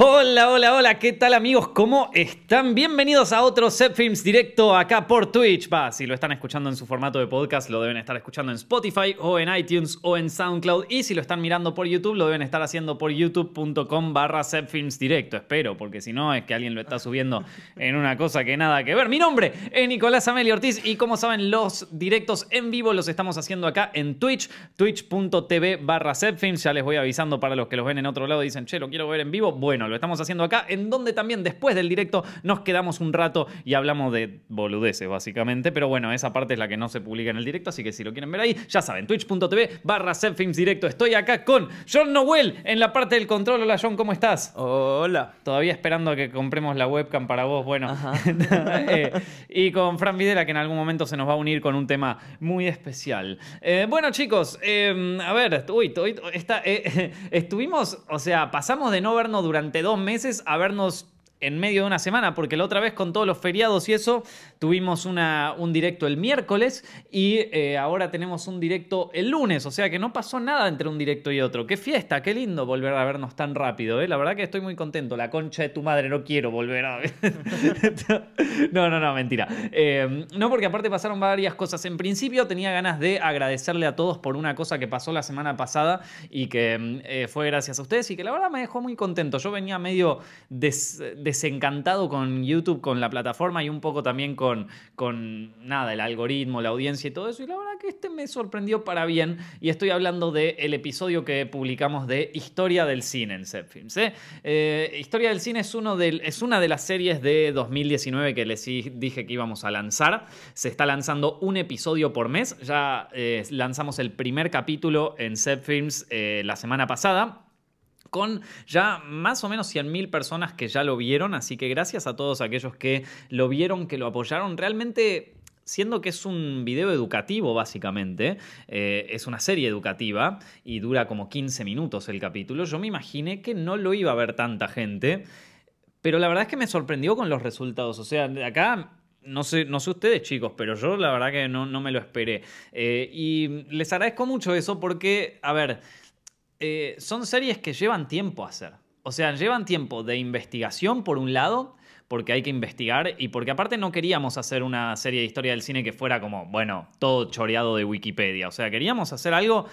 Hola, hola, hola, ¿qué tal amigos? ¿Cómo están? Bienvenidos a otro Set Films directo acá por Twitch. Va, si lo están escuchando en su formato de podcast, lo deben estar escuchando en Spotify o en iTunes o en SoundCloud. Y si lo están mirando por YouTube, lo deben estar haciendo por youtube.com barra Films directo. Espero, porque si no es que alguien lo está subiendo en una cosa que nada que ver. Mi nombre es Nicolás Amelio Ortiz y como saben, los directos en vivo los estamos haciendo acá en Twitch, twitch.tv barra Films. Ya les voy avisando para los que los ven en otro lado y dicen, che, lo quiero ver en vivo. Bueno, lo estamos haciendo acá, en donde también después del directo nos quedamos un rato y hablamos de boludeces, básicamente. Pero bueno, esa parte es la que no se publica en el directo, así que si lo quieren ver ahí, ya saben, twitch.tv barra directo. Estoy acá con John Noel en la parte del control. Hola John, ¿cómo estás? Hola. Todavía esperando a que compremos la webcam para vos, bueno. Eh, y con Fran Videla, que en algún momento se nos va a unir con un tema muy especial. Eh, bueno, chicos, eh, a ver, uy, estuvimos, o sea, pasamos de no vernos durante dos meses a vernos en medio de una semana, porque la otra vez con todos los feriados y eso, tuvimos una, un directo el miércoles y eh, ahora tenemos un directo el lunes, o sea que no pasó nada entre un directo y otro. Qué fiesta, qué lindo volver a vernos tan rápido, ¿eh? la verdad que estoy muy contento. La concha de tu madre, no quiero volver a ver. no, no, no, mentira. Eh, no, porque aparte pasaron varias cosas. En principio tenía ganas de agradecerle a todos por una cosa que pasó la semana pasada y que eh, fue gracias a ustedes y que la verdad me dejó muy contento. Yo venía medio des desencantado con YouTube, con la plataforma y un poco también con, con nada, el algoritmo, la audiencia y todo eso. Y la verdad que este me sorprendió para bien. Y estoy hablando del episodio que publicamos de Historia del Cine en Zepfilms. ¿eh? Eh, Historia del Cine es, uno es una de las series de 2019 que les dije que íbamos a lanzar. Se está lanzando un episodio por mes. Ya eh, lanzamos el primer capítulo en Zepfilms la semana pasada con ya más o menos 100.000 personas que ya lo vieron, así que gracias a todos aquellos que lo vieron, que lo apoyaron. Realmente siendo que es un video educativo básicamente, eh, es una serie educativa y dura como 15 minutos el capítulo, yo me imaginé que no lo iba a ver tanta gente, pero la verdad es que me sorprendió con los resultados, o sea, acá... No sé, no sé ustedes chicos, pero yo la verdad que no, me lo esperé. Eh, y les agradezco mucho eso porque, a ver, eh, son series que llevan tiempo a hacer. O sea, llevan tiempo de investigación por un lado, porque hay que investigar y porque aparte no queríamos hacer una serie de historia del cine que fuera como, bueno, todo choreado de Wikipedia. O sea, queríamos hacer algo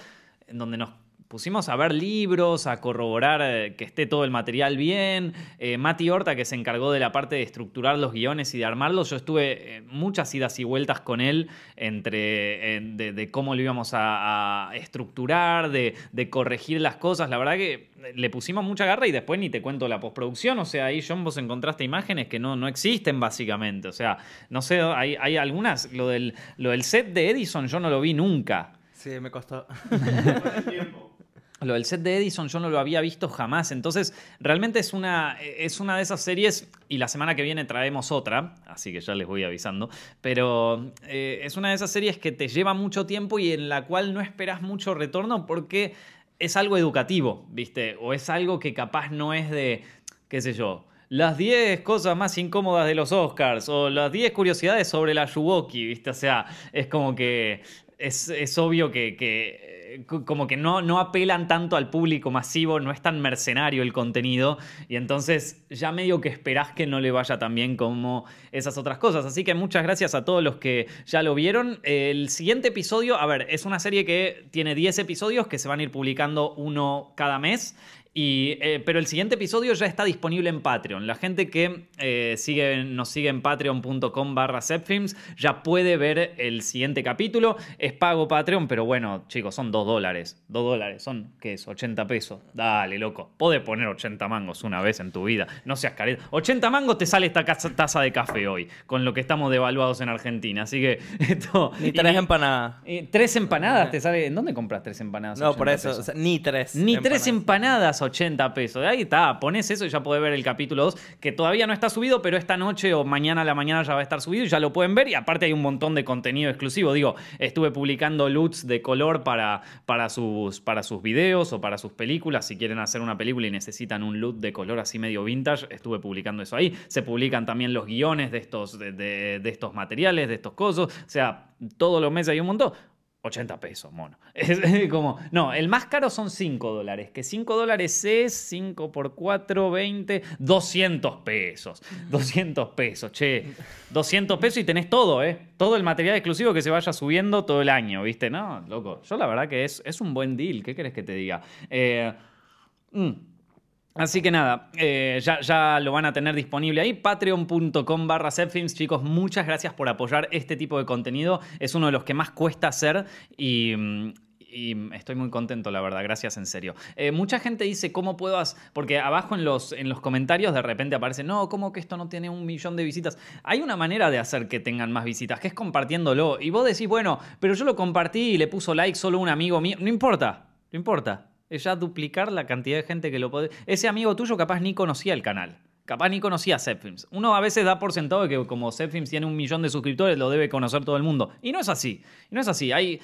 en donde nos pusimos a ver libros, a corroborar eh, que esté todo el material bien. Eh, Mati Horta, que se encargó de la parte de estructurar los guiones y de armarlos, yo estuve muchas idas y vueltas con él entre de, cómo lo íbamos a, estructurar, de, corregir las cosas. La verdad que le pusimos mucha garra y después ni te cuento la postproducción. O sea, ahí, John, vos encontraste imágenes que no, no existen básicamente. O sea, no sé, hay, hay algunas. Lo del, lo del set de Edison yo no lo vi nunca. Sí, me costó. Lo del set de Edison yo no lo había visto jamás, entonces realmente es una, es una de esas series y la semana que viene traemos otra, así que ya les voy avisando, pero eh, es una de esas series que te lleva mucho tiempo y en la cual no esperas mucho retorno porque es algo educativo, ¿viste? O es algo que capaz no es de, qué sé yo, las 10 cosas más incómodas de los Oscars o las 10 curiosidades sobre la Yuwoki, ¿viste? O sea, es como que es, obvio que, como que no, no apelan tanto al público masivo, no es tan mercenario el contenido y entonces ya medio que esperás que no le vaya tan bien como esas otras cosas. Así que muchas gracias a todos los que ya lo vieron. El siguiente episodio, a ver, es una serie que tiene 10 episodios que se van a ir publicando uno cada mes eh, pero el siguiente episodio ya está disponible en Patreon. La gente que eh, sigue, nos sigue en patreon.com barra ya puede ver el siguiente capítulo. Es pago Patreon, pero bueno, chicos, son 2 dólares. 2 dólares, son, ¿qué es? 80 pesos. Dale, loco. Podés poner 80 mangos una vez en tu vida. No seas careta. 80 mangos te sale esta taza de café hoy, con lo que estamos devaluados en Argentina. Así que esto... Ni tres empanadas. tres empanadas te sale... ¿En dónde compras tres empanadas? No, por eso. ni tres. Ni tres empanadas 80 pesos. Ahí está, pones eso y ya podés ver el capítulo 2, que todavía no está subido, pero esta noche o mañana a la mañana ya va a estar subido y ya lo pueden ver. Y aparte hay un montón de contenido exclusivo. Digo, estuve publicando loots de color para, para, sus, para sus videos o para sus películas. Si quieren hacer una película y necesitan un loot de color así medio vintage, estuve publicando eso ahí. Se publican también los guiones de estos, de, de estos materiales, de estos cosos. O sea, todos los meses hay un montón. 80 pesos, mono. Es como, no, el más caro son 5 dólares, que 5 dólares es 5 por 4, 20, 200 pesos. 200 pesos, che. 200 pesos y tenés todo, ¿eh? Todo el material exclusivo que se vaya subiendo todo el año, ¿viste? No, loco. Yo la verdad que es, es un buen deal, ¿qué querés que te diga? Eh, mm. Así que nada, eh, ya, ya, lo van a tener disponible ahí, patreon.com barra chicos, muchas gracias por apoyar este tipo de contenido, es uno de los que más cuesta hacer y, estoy muy contento, la verdad, gracias en serio. Eh, mucha gente dice, ¿cómo puedo? Porque abajo en los, en los comentarios de repente aparece, no, ¿cómo que esto no tiene un millón de visitas? Hay una manera de hacer que tengan más visitas, que es compartiéndolo. Y vos decís, bueno, pero yo lo compartí y le puso like solo un amigo mío, no importa, no importa es ya duplicar la cantidad de gente que lo puede. Ese amigo tuyo capaz ni conocía el canal. Capaz ni conocía Zepfilms. Uno a veces da por sentado que como Zepfilms tiene un millón de suscriptores, lo debe conocer todo el mundo. Y no es así. Y no es así. Hay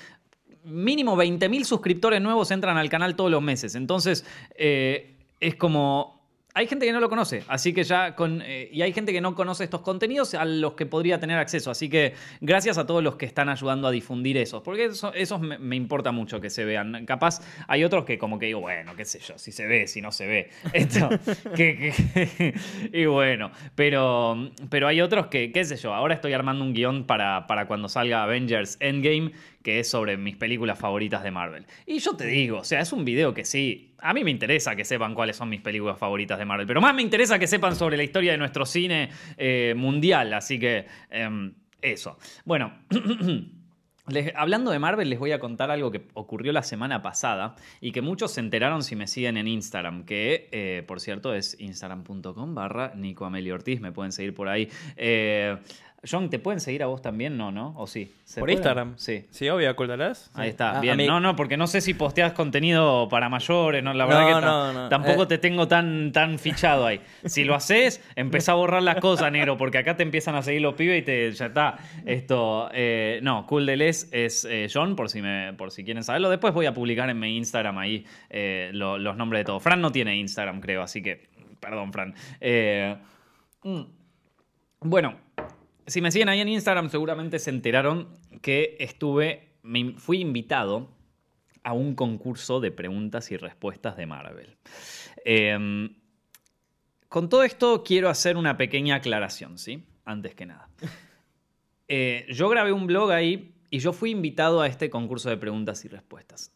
mínimo 20.000 suscriptores nuevos entran al canal todos los meses. Entonces, eh, es como hay gente que no lo conoce, así que ya con. Eh, y hay gente que no conoce estos contenidos a los que podría tener acceso. Así que gracias a todos los que están ayudando a difundir esos, porque esos me, importa mucho que se vean. Capaz hay otros que, como que digo, bueno, qué sé yo, si se ve, si no se ve. Esto, y bueno, pero, pero hay otros que, qué sé yo, ahora estoy armando un guion para, para cuando salga Avengers Endgame que es sobre mis películas favoritas de Marvel. Y yo te digo, o sea, es un video que sí, a mí me interesa que sepan cuáles son mis películas favoritas de Marvel, pero más me interesa que sepan sobre la historia de nuestro cine eh, mundial, así que em, eso. Bueno. hablando de Marvel, les voy a contar algo que ocurrió la semana pasada y que muchos se enteraron si me siguen en Instagram, que eh, por cierto es instagram.com barra Nico Ortiz, me pueden seguir por ahí. Eh, John, ¿te pueden seguir a vos también? No, ¿no? ¿O sí? ¿Por Instagram? Sí. Sí, obvio, ocultarás. Ahí está, bien. No, no, porque no sé si posteas contenido para mayores, ¿no? La verdad que tampoco eh. te tengo tan, tan fichado ahí. Si lo haces, empieza a borrar las cosas, negro, porque acá te empiezan a seguir los pibes y te, ya está. Esto, eh, no, Cool de Les es eh, John, por si, me, por si quieren saberlo. Después voy a publicar en mi Instagram ahí los nombres de todos. Fran no tiene Instagram, creo, así que, perdón, Fran. Mm. Bueno, si me siguen ahí en Instagram, seguramente se enteraron que estuve, me fui invitado a un concurso de preguntas y respuestas de Marvel. Em, con todo esto quiero hacer una pequeña aclaración, ¿sí? Antes que nada. Eh, yo grabé un blog ahí y yo fui invitado a este concurso de preguntas y respuestas.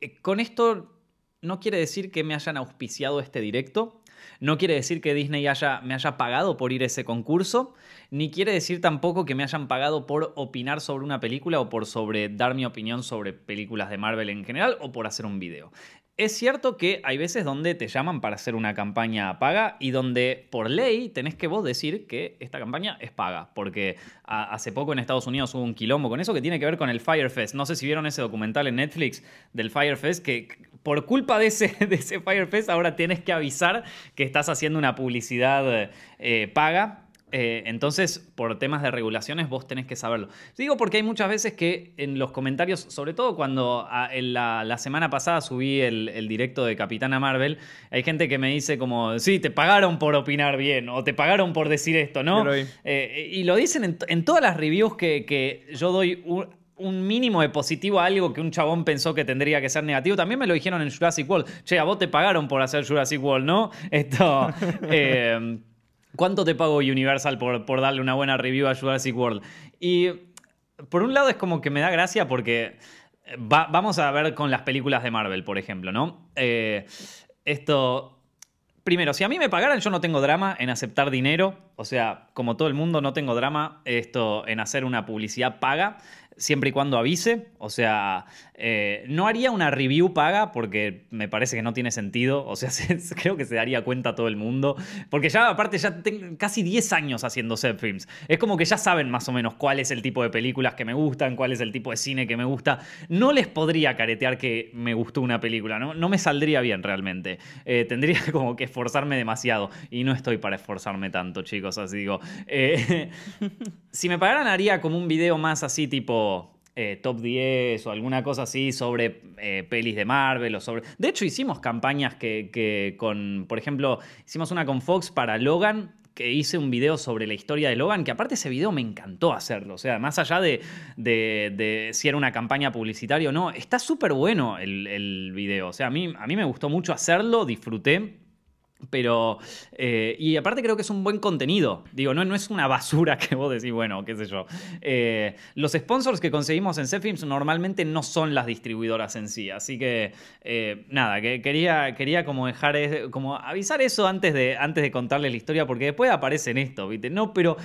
Eh, con esto no quiere decir que me hayan auspiciado este directo, no quiere decir que Disney me haya pagado por ir a ese concurso, ni quiere decir tampoco que me hayan pagado por opinar sobre una película o por sobre dar mi opinión sobre películas de Marvel en general o por hacer un video. Es cierto que hay veces donde te llaman para hacer una campaña paga y donde por ley tenés que vos decir que esta campaña es paga, porque hace poco en Estados Unidos hubo un quilombo con eso que tiene que ver con el Firefest. No sé si vieron ese documental en Netflix del Firefest que por culpa de ese, de ese Firefest ahora tienes que avisar que estás haciendo una publicidad eh, paga eh, entonces, por temas de regulaciones, vos tenés que saberlo. Digo porque hay muchas veces que en los comentarios, sobre todo cuando ah, en la, semana pasada subí el, directo de Capitana Marvel, hay gente que me dice como, sí, te pagaron por opinar bien o te pagaron por decir esto, ¿no? Eh, y lo dicen en, todas las reviews que, yo doy un, mínimo de positivo a algo que un chabón pensó que tendría que ser negativo. También me lo dijeron en Jurassic World. Che, a vos te pagaron por hacer Jurassic World, ¿no? Esto. Eh, ¿Cuánto te pago Universal por, por darle una buena review a Jurassic World? Y por un lado es como que me da gracia porque eh, vamos a ver con las películas de Marvel, por ejemplo, ¿no? Eh, esto... Primero, si a mí me pagaran, yo no tengo drama en aceptar dinero. O sea, como todo el mundo, no tengo drama esto en hacer una publicidad paga siempre y cuando avise. O sea, eh, no haría una review paga porque me parece que no tiene sentido. O sea, creo que se daría cuenta todo el mundo. Porque ya, aparte, ya tengo casi 10 años haciendo set films. Es como que ya saben más o menos cuál es el tipo de películas que me gustan, cuál es el tipo de cine que me gusta. No les podría caretear que me gustó una película, ¿no? Me saldría bien realmente. Eh, tendría como que esforzarme demasiado. Y no estoy para esforzarme tanto, chicos. Así digo. Eh, si me pagaran, haría como un video más así, tipo eh, top 10 o alguna cosa así sobre eh, pelis de Marvel o sobre... De hecho hicimos campañas que, con, por ejemplo, hicimos una con Fox para Logan que hice un video sobre la historia de Logan, que aparte ese video me encantó hacerlo. O sea, más allá de, si era una campaña publicitaria o no, está súper bueno el, el video. O sea, a mí, a mí me gustó mucho hacerlo, disfruté. Pero, eh, y aparte creo que es un buen contenido. Digo, no, no es una basura que vos decís, bueno, qué sé yo. Eh, los sponsors que conseguimos en Cefilms normalmente no son las distribuidoras en sí. Así que, eh, nada, que quería, quería como dejar, como avisar eso antes de, antes de contarles la historia, porque después aparece en esto, ¿viste? No, pero,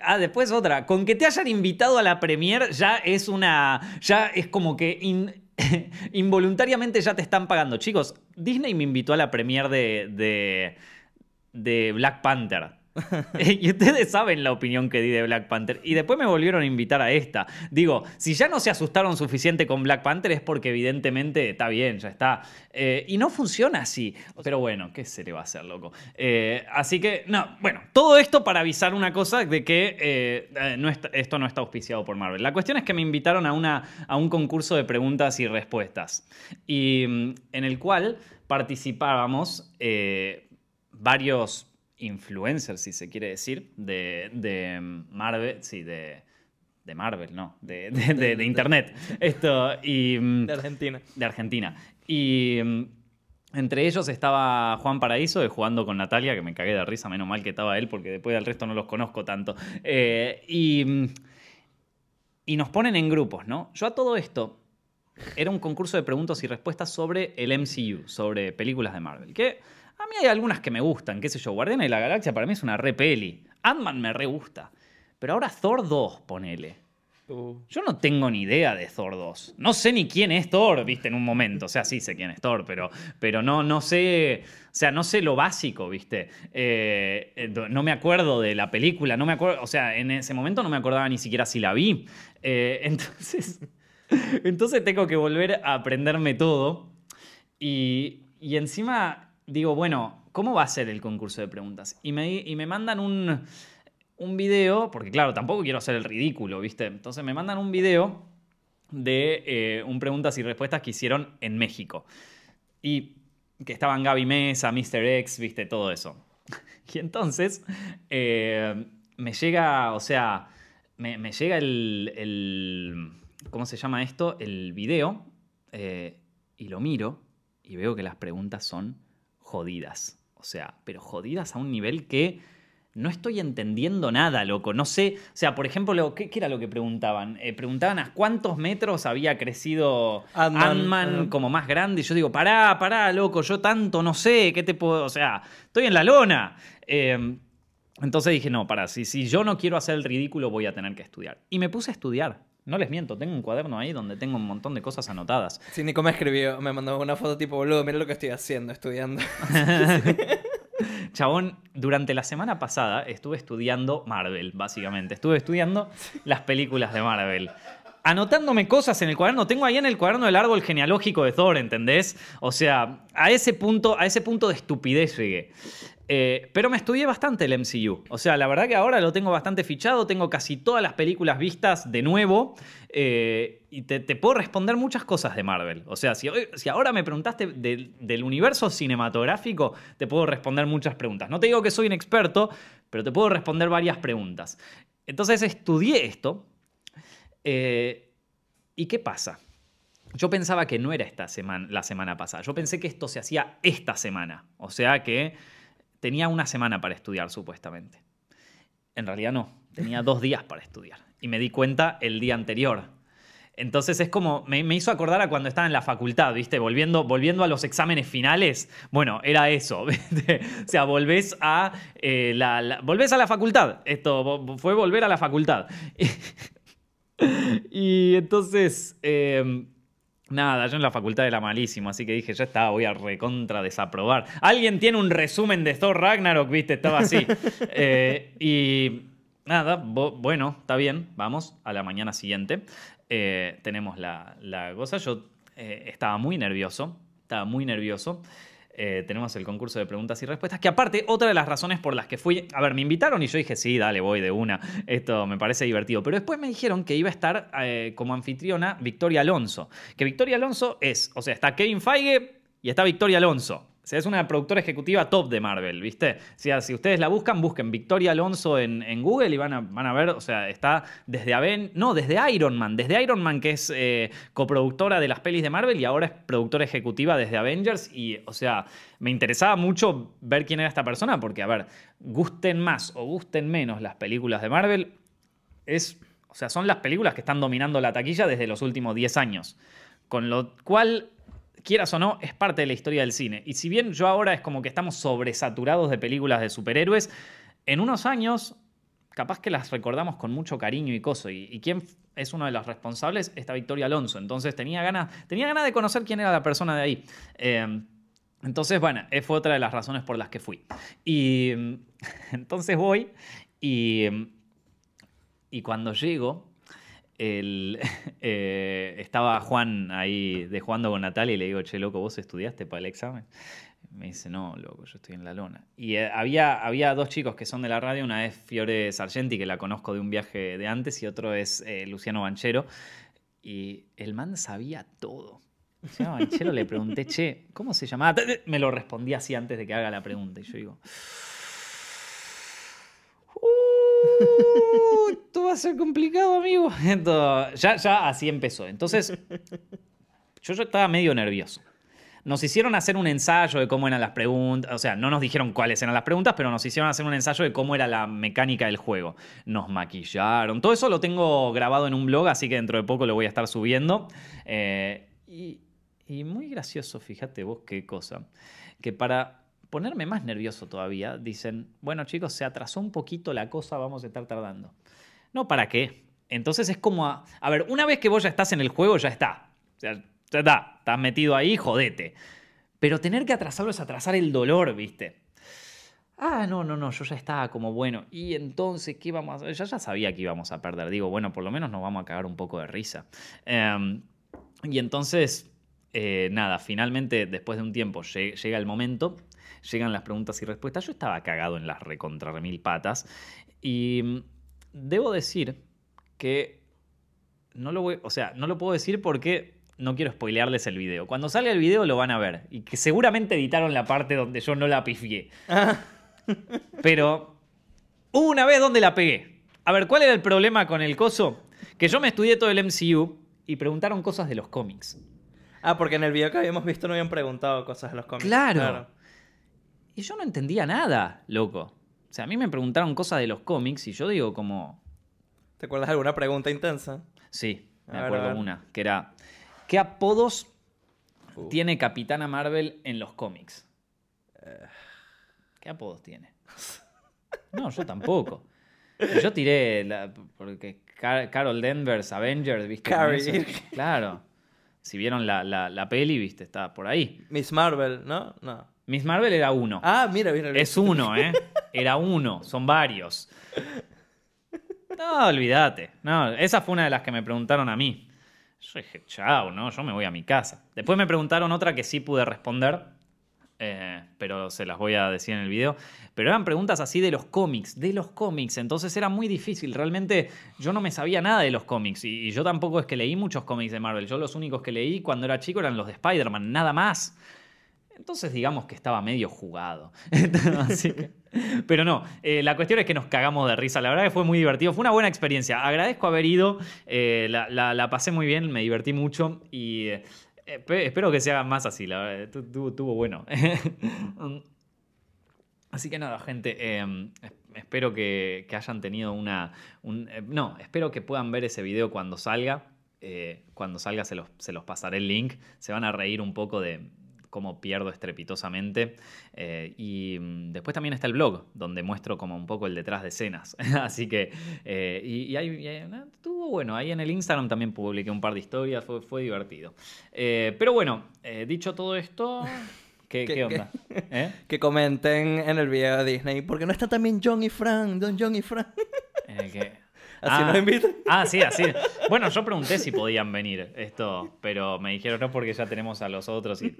ah, después otra. Con que te hayan invitado a la premier ya es una, ya es como que... involuntariamente ya te están pagando. Chicos, Disney me invitó a la premier de, de, de Black Panther. y ustedes saben la opinión que di de Black Panther. Y después me volvieron a invitar a esta. Digo, si ya no se asustaron suficiente con Black Panther es porque evidentemente está bien, ya está. Eh, y no funciona así. Pero bueno, ¿qué se le va a hacer, loco? Eh, así que, no, bueno, todo esto para avisar una cosa de que eh, no esto no está auspiciado por Marvel. La cuestión es que me invitaron a, una, a un concurso de preguntas y respuestas. Y mm, en el cual participábamos varios influencers, si se quiere decir, de, de Marvel, sí, de, de Marvel, no, de, de- Internet. Esto, y... mm, De Argentina. de Argentina. Y mm, entre ellos estaba Juan Paraíso de Jugando con Natalia, que me cagué de risa, menos mal que estaba él, porque después del resto no los conozco tanto. Eh, y, mm, y nos ponen en grupos, ¿no? Yo a todo esto era un concurso de preguntas y respuestas sobre el MCU, sobre películas de Marvel. Que a mí hay algunas que me gustan, qué sé yo, Guardianes de la Galaxia para mí es una re peli. Ant-Man me re gusta. Pero ahora Thor 2, ponele. Uh, Yo no tengo ni idea de Thor 2. No sé ni quién es Thor, viste, en un momento. O sea, sí sé quién es Thor, pero, pero no, no sé. O sea, no sé lo básico, viste. Eh, eh, no me acuerdo de la película, no me acuerdo. O sea, en ese momento no me acordaba ni siquiera si la vi. Eh, entonces. Entonces tengo que volver a aprenderme todo. Y, y encima digo, bueno, ¿cómo va a ser el concurso de preguntas? Y me, y me mandan un, un video, porque claro, tampoco quiero hacer el ridículo, ¿viste? Entonces me mandan un video de eh, un preguntas y respuestas que hicieron en México. Y que estaban Gaby Mesa, Mr. X, ¿viste? Todo eso. Y entonces eh, me llega, o sea, me, me llega el, el- ¿Cómo se llama esto? El video. eh, y lo miro y veo que las preguntas son jodidas. O sea, pero jodidas a un nivel que no estoy entendiendo nada, loco. No sé, o sea, por ejemplo, lo- ¿qué, qué era lo que preguntaban? Eh, preguntaban a cuántos metros había crecido Ant-Man. Como más grande. Y yo digo, pará, pará, loco, yo tanto no sé, ¿qué te puedo...? O sea, estoy en la lona. Eh, entonces dije, no, pará, si, si yo no quiero hacer el ridículo, voy a tener que estudiar. Y me puse a estudiar. No les miento, tengo un cuaderno ahí donde tengo un montón de cosas anotadas. Sí, Nico me escribió, me mandó una foto tipo, boludo, mira lo que estoy haciendo, estudiando. Chabón, durante la semana pasada estuve estudiando Marvel, básicamente. Estuve estudiando las películas de Marvel. Anotándome cosas en el cuaderno. Tengo ahí en el cuaderno el árbol genealógico de Thor, ¿entendés? O sea, a ese punto, a ese punto de estupidez llegué. Eh, pero me estudié bastante el MCU. O sea, la verdad que ahora lo tengo bastante fichado. Tengo casi todas las películas vistas de nuevo. eh, y te, puedo responder muchas cosas de Marvel. O sea, si, si ahora me preguntaste del, universo cinematográfico, te puedo responder muchas preguntas. No te digo que soy un experto, pero te puedo responder varias preguntas. Entonces estudié esto. eh, ¿Y qué pasa? Yo pensaba que no era esta semana, la semana pasada. Yo pensé que esto se hacía esta semana. O sea que tenía una semana para estudiar, supuestamente. En realidad no. Tenía dos días para estudiar. Y me di cuenta el día anterior. Entonces es como, me, me hizo acordar a cuando estaba en la facultad, ¿viste? Volviendo, volviendo a los exámenes finales. Bueno, era eso. ¿viste? O sea, volvés a, eh, la, la- volvés a la facultad. Esto fue volver a la facultad. Y entonces, eh, nada, yo en la facultad era malísimo, así que dije, ya está, voy a recontra desaprobar. Alguien tiene un resumen de Thor Ragnarok, viste, estaba así. Eh, y nada, bueno, está bien, vamos a la mañana siguiente. Eh, tenemos la, la cosa, yo eh, estaba muy nervioso, estaba muy nervioso. Eh, tenemos el concurso de preguntas y respuestas, que aparte, otra de las razones por las que fui, a ver, me invitaron y yo dije, sí, dale, voy de una, esto me parece divertido, pero después me dijeron que iba a estar eh, como anfitriona Victoria Alonso, que Victoria Alonso es, o sea, está Kevin Feige y está Victoria Alonso. O sea, es una productora ejecutiva top de Marvel, ¿viste? O sea, si ustedes la buscan, busquen Victoria Alonso en, Google y van a, van a ver, o sea, está desde Aven, no, desde Iron Man, desde Iron Man, que es eh, coproductora de las pelis de Marvel y ahora es productora ejecutiva desde Avengers. Y, o sea, me interesaba mucho ver quién era esta persona, porque, a ver, gusten más o gusten menos las películas de Marvel, es, o sea, son las películas que están dominando la taquilla desde los últimos 10 años. Con lo cual quieras o no, es parte de la historia del cine. Y si bien yo ahora es como que estamos sobresaturados de películas de superhéroes, en unos años capaz que las recordamos con mucho cariño y coso. ¿Y, quién es uno de los responsables? Esta Victoria Alonso. Entonces tenía ganas, tenía ganas de conocer quién era la persona de ahí. Eh, entonces, bueno, fue otra de las razones por las que fui. Y entonces voy y, y cuando llego, eh, estaba Juan ahí de jugando con Natalia y le digo, che, loco, ¿vos estudiaste para el examen? Me dice, no, loco, yo estoy en la lona. Y eh, había, había dos chicos que son de la radio, una es Fiore Sargenti, que la conozco de un viaje de antes, y otro es eh, Luciano Banchero. Y el man sabía todo. Luciano Banchero le pregunté, che, ¿cómo se llamaba? Me lo respondí así antes de que haga la pregunta. Y yo digo, Uh, esto va a ser complicado, amigo. Entonces, ya, ya así empezó. Entonces, yo estaba medio nervioso. Nos hicieron hacer un ensayo de cómo eran las preguntas, o sea, no nos dijeron cuáles eran las preguntas, pero nos hicieron hacer un ensayo de cómo era la mecánica del juego. Nos maquillaron, todo eso lo tengo grabado en un blog, así que dentro de poco lo voy a estar subiendo. Eh, y muy gracioso, fíjate vos qué cosa, que para ponerme más nervioso todavía, dicen, bueno chicos, se atrasó un poquito la cosa, vamos a estar tardando. No, ¿para qué? Entonces es como, a, a ver, una vez que vos ya estás en el juego, ya está. O sea, ya está, estás metido ahí, jodete. Pero tener que atrasarlo es atrasar el dolor, ¿viste? Ah, no, no, no, yo ya estaba como bueno. Y entonces, ¿qué vamos a hacer? Yo ya sabía que íbamos a perder. Digo, bueno, por lo menos nos vamos a cagar un poco de risa. Em, y entonces, eh, nada, finalmente, después de un tiempo, llega el momento llegan las preguntas y respuestas. Yo estaba cagado en las recontra mil patas. Y mm, debo decir que no lo voy, o sea, no lo puedo decir porque no quiero spoilearles el video. Cuando salga el video lo van a ver. Y que seguramente editaron la parte donde yo no la pifié. Pero hubo una vez donde la pegué. A ver, ¿cuál era el problema con el coso? Que yo me estudié todo el MCU y preguntaron cosas de los cómics. Ah, porque en el video que habíamos visto no habían preguntado cosas de los cómics. claro. Y yo no entendía nada, loco. O sea, a mí me preguntaron cosas de los cómics y yo digo como... ¿Te acuerdas de alguna pregunta intensa? Sí, me acuerdo una, que era, ¿qué apodos uh. tiene Capitana Marvel en los cómics? ¿Qué apodos tiene? No, yo tampoco. Yo tiré, la, porque Carol Danvers, Avengers, ¿viste? Carrie. Claro. Si vieron la, la, la, peli, ¿viste? Está por ahí. Miss Marvel, ¿no? No. Miss Marvel era uno. Ah, mira, mira. Es uno, ¿eh? Era uno, son varios. No, olvídate. No, esa fue una de las que me preguntaron a mí. Yo dije, chao, ¿no? Yo me voy a mi casa. Después me preguntaron otra que sí pude responder, eh, pero se las voy a decir en el video. Pero eran preguntas así de los cómics, de los cómics. Entonces era muy difícil. Realmente yo no me sabía nada de los cómics. Y, y yo tampoco es que leí muchos cómics de Marvel. Yo los únicos que leí cuando era chico eran los de Spider-Man, nada más. Entonces digamos que estaba medio jugado. pero no, eh, la cuestión es que nos cagamos de risa. La verdad que fue muy divertido, fue una buena experiencia. Agradezco haber ido, eh, la, pasé muy bien, me divertí mucho y eh, espero que se haga más así. La verdad, estuvo, bueno. Así que nada, gente, em, espero que, hayan tenido una... no, espero que puedan ver ese video cuando salga. cuando salga se los, se los pasaré el link. Se van a reír un poco de, cómo pierdo estrepitosamente. Eh, y mm, después también está el blog, donde muestro como un poco el detrás de escenas. Así que, eh, y, ahí, estuvo bueno. Ahí en el Instagram también publiqué un par de historias, fue, fue divertido. Eh, pero bueno, dicho todo esto... ¿Qué, ¿Qué, onda? Que comenten en el video de Disney, porque no está también John y Frank, Don John y Frank. Así nos ah. invitan. Ah, sí, así. Bueno, yo pregunté si podían venir esto, pero me dijeron no porque ya tenemos a los otros y...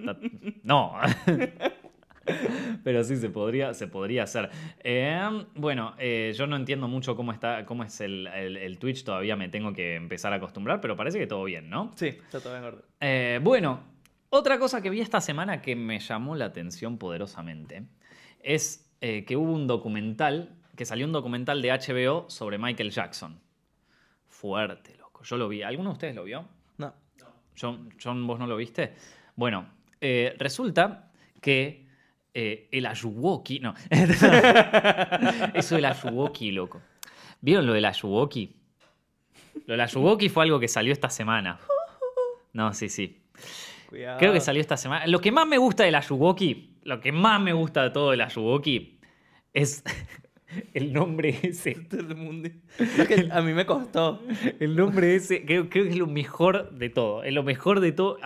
No. Pero sí, se podría, se podría hacer. Em, bueno, eh, yo no entiendo mucho cómo, está, cómo es el, Twitch, todavía me tengo que empezar a acostumbrar, pero parece que todo bien, ¿no? Sí, está todo bien eh, bueno, Otra cosa que vi esta semana que me llamó la atención poderosamente es eh, que hubo un documental, que salió un documental de HBO sobre Michael Jackson. Fuerte, loco. Yo lo vi. ¿Alguno de ustedes lo vio? No. John, John ¿vos no lo viste? Bueno, eh, resulta que eh, el Ayuwoki. No. Eso del Ayuwoki, loco. ¿Vieron lo del Ayuwoki? Lo del Ayuwoki fue algo que salió esta semana. No, sí, sí. Creo que salió esta semana. Lo que más me gusta del Ayuwoki, lo que más me gusta de todo del Ayuwoki es el nombre ese. a mí me costó. El nombre ese, creo, que es lo mejor de todo. Es lo mejor de todo.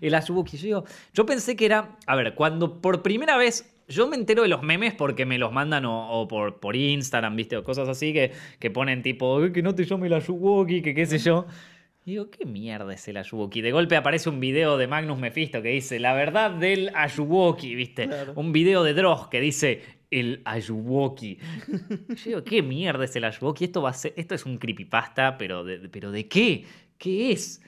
El Ayuwoki. Yo, yo pensé que era. A ver, cuando por primera vez. Yo me entero de los memes porque me los mandan o, por, por Instagram, ¿viste? O cosas así que, que ponen tipo, que no te llame el Ayuwoki, que qué sé yo. Y digo, ¿qué mierda es el Ayuwoki? De golpe aparece un video de Magnus Mephisto que dice, la verdad del Ayuwoki, ¿viste? Un video de Dross que dice, el Ayuwoki. Yo digo, ¿qué mierda es el Ayuwoki? Esto, va a ser, esto es un creepypasta, pero de, pero ¿de qué? ¿Qué es?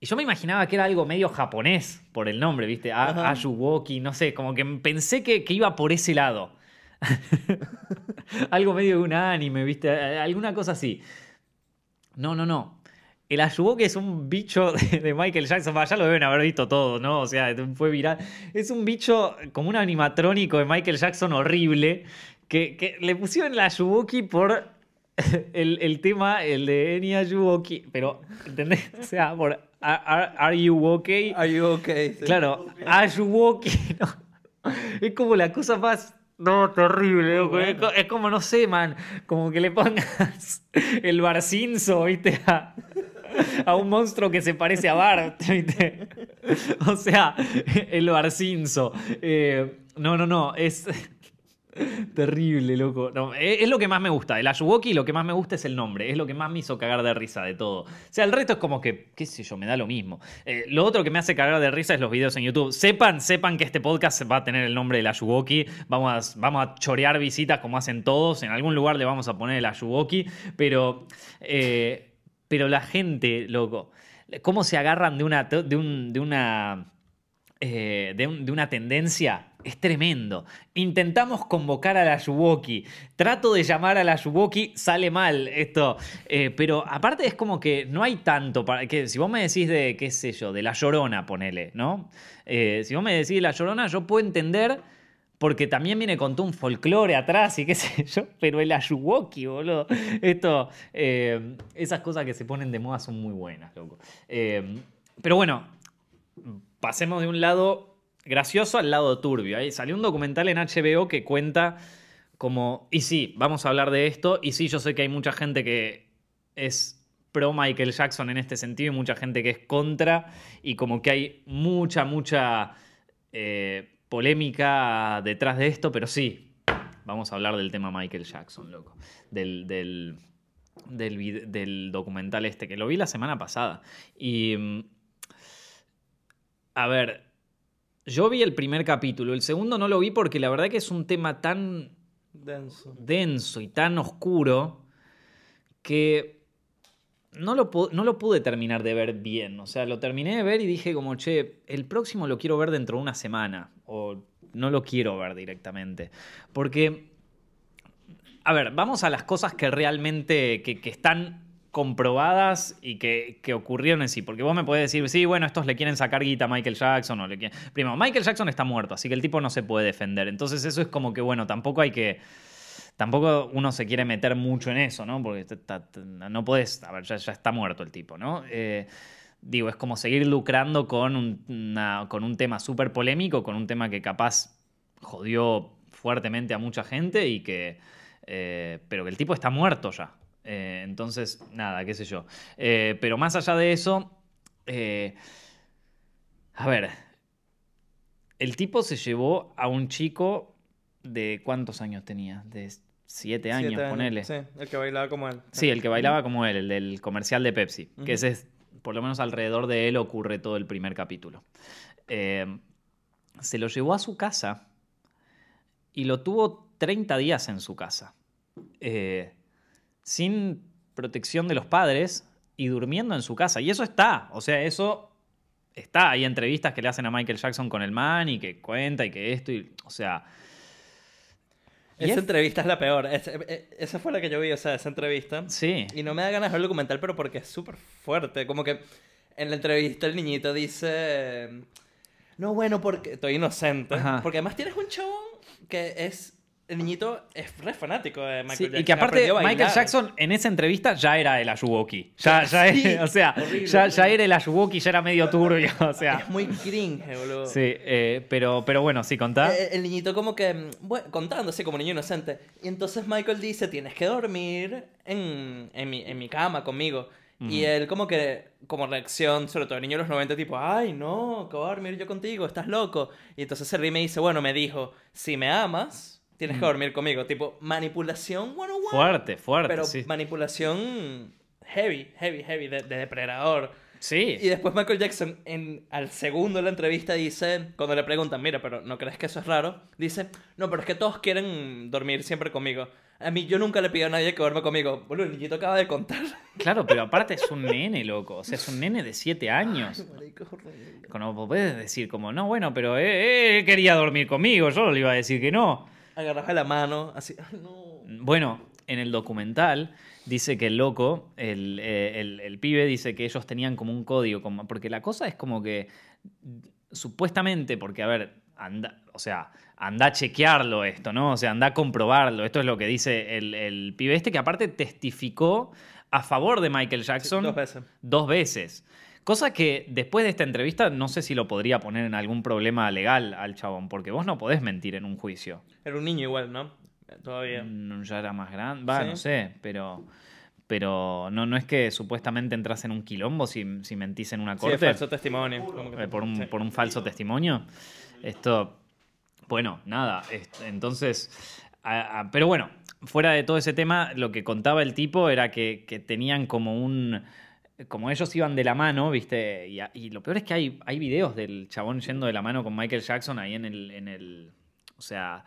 Y yo me imaginaba que era algo medio japonés por el nombre, ¿viste? Ayuwoki, no sé, como que pensé que, que iba por ese lado. algo medio de un anime, ¿viste? Alguna cosa así. No, no, no. El Ayuwoki es un bicho de, Michael Jackson. Ya lo deben haber visto todo, ¿no? O sea, fue viral. Es un bicho como un animatrónico de Michael Jackson horrible. Que, le pusieron el Ayuwoki por el, tema, el de Eni Ayuwoki. Pero, ¿entendés? O sea, por Are, You Okay? Are You Okay? Claro, Ayuwoki. Es como la cosa más no, terrible, Es, como, no sé, man. Como que le pongas el barcinzo, ¿viste? a un monstruo que se parece a Bart. O sea, el Barcinzo. Eh, no, no, no. Es. Terrible, loco. es, lo que más me gusta. El Ayuwoki lo que más me gusta es el nombre. Es lo que más me hizo cagar de risa de todo. O sea, el resto es como que, qué sé yo, me da lo mismo. Eh, lo otro que me hace cagar de risa es los videos en YouTube. Sepan, sepan que este podcast va a tener el nombre del Ayuwoki. Vamos a, vamos a chorear visitas como hacen todos. En algún lugar le vamos a poner el Ayuwoki. Pero. Eh, pero la gente, loco, cómo se agarran de una, de, una, eh, de, una tendencia es tremendo. Intentamos convocar a la Yuwoki. Trato de llamar a la Yuwoki, sale mal esto. Eh, pero aparte es como que no hay tanto para que si vos me decís de, qué sé yo, de la llorona, ponele, ¿no? Eh, si vos me decís de la llorona, yo puedo entender porque también viene con todo un folclore atrás y qué sé yo, pero el Ayuwoki, boludo. Esto, eh, esas cosas que se ponen de moda son muy buenas, loco. Eh, pero bueno, pasemos de un lado gracioso al lado turbio. Ahí salió un documental en HBO que cuenta como, y sí, vamos a hablar de esto, y sí, yo sé que hay mucha gente que es pro Michael Jackson en este sentido y mucha gente que es contra, y como que hay mucha, mucha... Eh, polémica detrás de esto, pero sí, vamos a hablar del tema Michael Jackson, loco. Del, del, del, documental este, que lo vi la semana pasada. Y. Mm, a ver, yo vi el primer capítulo, el segundo no lo vi porque la verdad que es un tema tan denso, denso y tan oscuro que no lo, no lo, pude terminar de ver bien. O sea, lo terminé de ver y dije como, che, el próximo lo quiero ver dentro de una semana. O no lo quiero ver directamente. Porque, a ver, vamos a las cosas que realmente, que, están comprobadas y que, ocurrieron en sí. Porque vos me podés decir, sí, bueno, estos le quieren sacar guita a Michael Jackson o le quieren... Primero, Michael Jackson está muerto, así que el tipo no se puede defender. Entonces eso es como que, bueno, tampoco hay que tampoco uno se quiere meter mucho en eso, ¿no? Porque no puedes, a ver, ya, está muerto el tipo, ¿no? Eh, digo, es como seguir lucrando con un, con un tema súper polémico, con un tema que capaz jodió fuertemente a mucha gente y que... Eh, pero que el tipo está muerto ya. Eh, entonces, nada, qué sé yo. pero más allá de eso, a ver, el tipo se llevó a un chico de cuántos años tenía, de siete años, ponele. Sí, el que bailaba como él. Sí, el que bailaba como él, el del comercial de Pepsi, que ese es, por lo menos alrededor de él ocurre todo el primer capítulo. Eh, se lo llevó a su casa y lo tuvo 30 días en su casa, eh, sin protección de los padres y durmiendo en su casa. Y eso está, o sea, eso está, hay entrevistas que le hacen a Michael Jackson con el man y que cuenta y que esto, y, o sea... Esa entrevista es la peor. Eh, eh, esa fue la que yo vi, o sea, esa entrevista. Sí. Y no me da ganas de ver el documental, pero porque es súper fuerte. Como que en la entrevista el niñito dice... No, bueno, porque estoy inocente. Porque además tienes un chabón que es el niñito es re fanático de Michael Jackson. Y que aparte Michael Jackson en esa entrevista ya era el Ayuwoki. Ya, ya o sea, ya, ya, era el Ayuwoki, ya era medio turbio. O sea. Es muy cringe, boludo. Sí, eh, pero, pero bueno, sí, contá. Eh, el niñito como que, mm, bueno, contando así como niño inocente. Y entonces Michael dice, tienes que dormir en, en, mi, en mi cama conmigo. Y él como que, como reacción, sobre todo el niño de los 90, tipo, ay, no, ¿qué voy a dormir yo contigo? ¿Estás loco? Y entonces se ríe y me dice, bueno, me dijo, si me amas Tienes que dormir conmigo. Tipo, manipulación one Fuerte, fuerte. Pero manipulación heavy, heavy, heavy, de, depredador. Sí. Y después Michael Jackson, en, al segundo de la entrevista, dice, cuando le preguntan, mira, pero ¿no crees que eso es raro? Dice, no, pero es que todos quieren dormir siempre conmigo. A mí yo nunca le pido a nadie que duerma conmigo. Bueno, el niñito acaba de contar. Claro, pero aparte es un nene, loco. O sea, es un nene de 7 años. Como puedes decir, como, no, bueno, pero él, quería dormir conmigo. Yo le iba a decir que no. Agarraba la mano, así. Bueno, en el documental dice que el loco, eh, el, pibe, dice que ellos tenían como un código. Como, porque la cosa es como que. Supuestamente, porque, a ver, anda, o sea, anda a chequearlo esto, ¿no? O sea, anda a comprobarlo. Esto es lo que dice el, el pibe este, que aparte testificó a favor de Michael Jackson. dos veces. Dos veces. Cosa que después de esta entrevista no sé si lo podría poner en algún problema legal al chabón, porque vos no podés mentir en un juicio. Era un niño igual, ¿no? Todavía. Mm, ya era más grande. Va, no sé, pero. Pero no, no es que supuestamente entras en un quilombo si, si mentís en una corte. Sí, falso testimonio. Eh, por, un, por un falso testimonio. Esto. Bueno, nada. Entonces. pero bueno, fuera de todo ese tema, lo que contaba el tipo era que, que tenían como un como ellos iban de la mano, ¿viste? Y, lo peor es que hay, hay videos del chabón yendo de la mano con Michael Jackson ahí en el. En el o sea.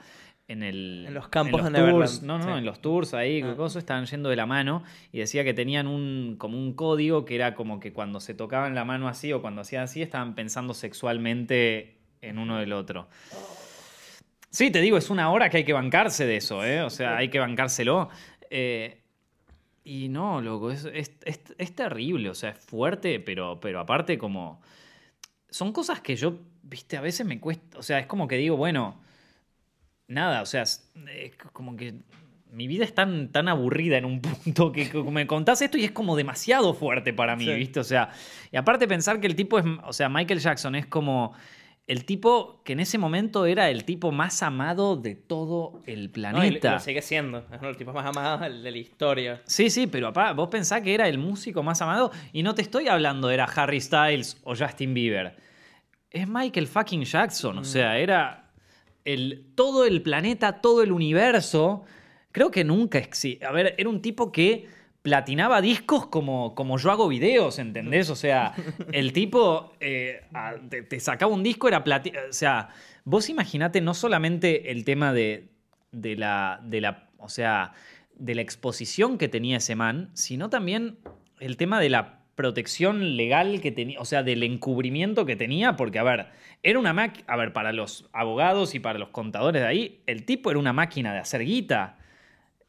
En, el, en los campos de Neverland. No, no, en los tours ahí, ah. cosas, estaban yendo de la mano y decía que tenían un, como un código que era como que cuando se tocaban la mano así o cuando hacían así estaban pensando sexualmente en uno del otro. Sí, te digo, es una hora que hay que bancarse de eso, ¿eh? O sea, hay que bancárselo. Eh, y no, loco, es, es, terrible, o sea, es fuerte, pero, pero aparte como... Son cosas que yo, viste, a veces me cuesta, o sea, es como que digo, bueno, nada, o sea, es, como que mi vida es tan, tan aburrida en un punto que, me contás esto y es como demasiado fuerte para mí, ¿viste? O sea, y aparte pensar que el tipo es, o sea, Michael Jackson es como el tipo que en ese momento era el tipo más amado de todo el planeta. No, lo sigue siendo, es uno de los tipos más amados de la historia. Sí, sí, pero papá, vos pensás que era el músico más amado y no te estoy hablando era Harry Styles o Justin Bieber. Es Michael fucking Jackson, o mm. sea, era el, todo el planeta, todo el universo. Creo que nunca existía. A ver, era un tipo que platinaba discos como, como yo hago videos, ¿entendés? O sea, el tipo eh, te, sacaba un disco, era platina. O sea, vos imaginate no solamente el tema de, de, la, de la. O sea, de la exposición que tenía ese man, sino también el tema de la protección legal que tenía, o sea, del encubrimiento que tenía, porque, a ver, era una máquina, a ver, para los abogados y para los contadores de ahí, el tipo era una máquina de hacer guita.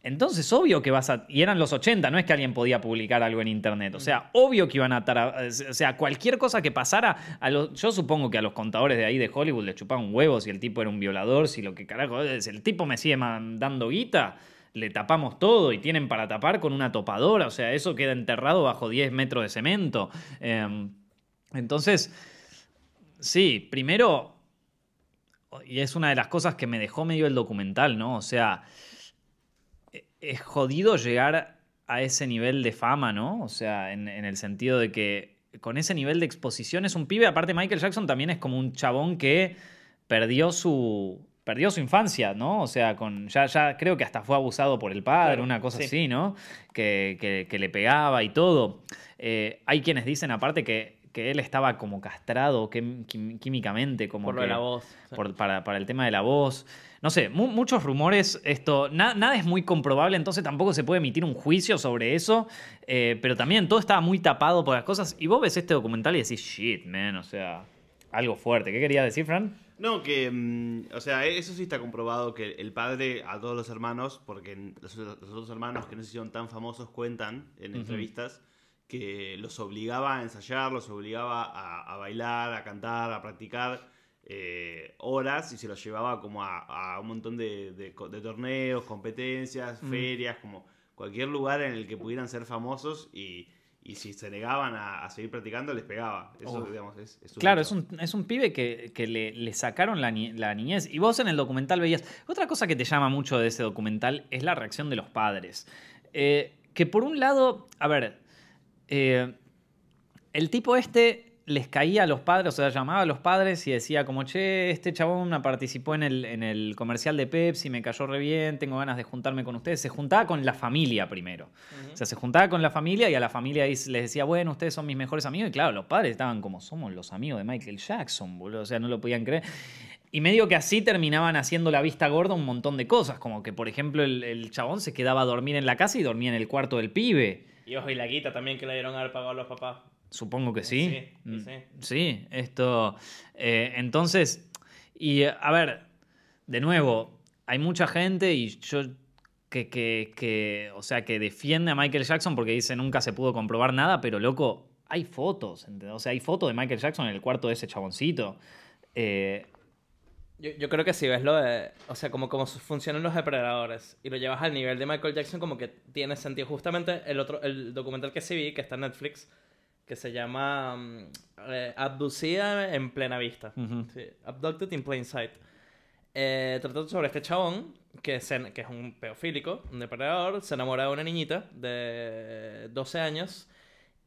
Entonces, obvio que vas a. Y eran los 80, no es que alguien podía publicar algo en internet. O sea, obvio que iban a estar. o sea, cualquier cosa que pasara. A los, yo supongo que a los contadores de ahí de Hollywood le chupaban huevos si el tipo era un violador, si lo que carajo. Si el tipo me sigue mandando guita, le tapamos todo y tienen para tapar con una topadora. O sea, eso queda enterrado bajo 10 metros de cemento. Em, entonces, sí, primero. Y es una de las cosas que me dejó medio el documental, ¿no? O sea es jodido llegar a ese nivel de fama, ¿no? O sea, en, el sentido de que con ese nivel de exposición es un pibe. Aparte, Michael Jackson también es como un chabón que perdió su, perdió su infancia, ¿no? O sea, con, ya, ya creo que hasta fue abusado por el padre, una cosa así, ¿no? Que, le pegaba y todo. Eh, hay quienes dicen aparte que, que él estaba como castrado químicamente, como Por lo de que- la voz. por- para, para el tema de la voz. No sé, mu- muchos rumores, esto, na- nada es muy comprobable, entonces tampoco se puede emitir un juicio sobre eso, eh, pero también todo estaba muy tapado por las cosas. Y vos ves este documental y decís, shit, man, o sea, algo fuerte. ¿Qué querías decir, Fran? No, que, mm, o sea, eso sí está comprobado que el padre a todos los hermanos, porque los, los otros hermanos que no se hicieron tan famosos cuentan en entrevistas, que los obligaba a ensayar, los obligaba a, a bailar, a cantar, a practicar eh, horas y se los llevaba como a, a un montón de, de co- de torneos, competencias, ferias, como cualquier lugar en el que pudieran ser famosos y, y si se negaban a, a seguir practicando les pegaba. Eso, digamos, es, es Claro, es un, es un pibe que, que le, le sacaron la, ni- la niñez. Y vos en el documental veías. Otra cosa que te llama mucho de ese documental es la reacción de los padres. Eh, que por un lado, a ver, eh, el tipo este les caía a los padres, o sea, llamaba a los padres y decía como, che, este chabón participó en el, en el comercial de Pepsi, me cayó re bien, tengo ganas de juntarme con ustedes. Se juntaba con la familia primero. O sea, se juntaba con la familia y a la familia les decía, bueno, ustedes son mis mejores amigos. Y claro, los padres estaban como, somos los amigos de Michael Jackson, boludo. O sea, no lo podían creer. Y medio que así terminaban haciendo la vista gorda un montón de cosas. Como que, por ejemplo, el, el chabón se quedaba a dormir en la casa y dormía en el cuarto del pibe. Y ojo, y la guita también que le dieron haber pagado a los papás. Supongo que sí. Sí, sí, Mm, sí. Esto. eh, entonces, y a ver, de nuevo, hay mucha gente y yo que, que, que, o sea, que defiende a Michael Jackson porque dice nunca se pudo comprobar nada, pero loco, hay fotos, ¿entendés? O sea, hay fotos de Michael Jackson en el cuarto de ese chaboncito. Eh, Yo, yo creo que si ves lo de. O sea, como, como funcionan los depredadores y lo llevas al nivel de Michael Jackson, como que tiene sentido. Justamente el otro el documental que sí vi, que está en Netflix, que se llama mm, eh, Abducida en plena vista. Sí, Abducted in plain sight. Eh, tratando sobre este chabón, que, se- que es un peofílico, un depredador, se enamora de una niñita de 12 años.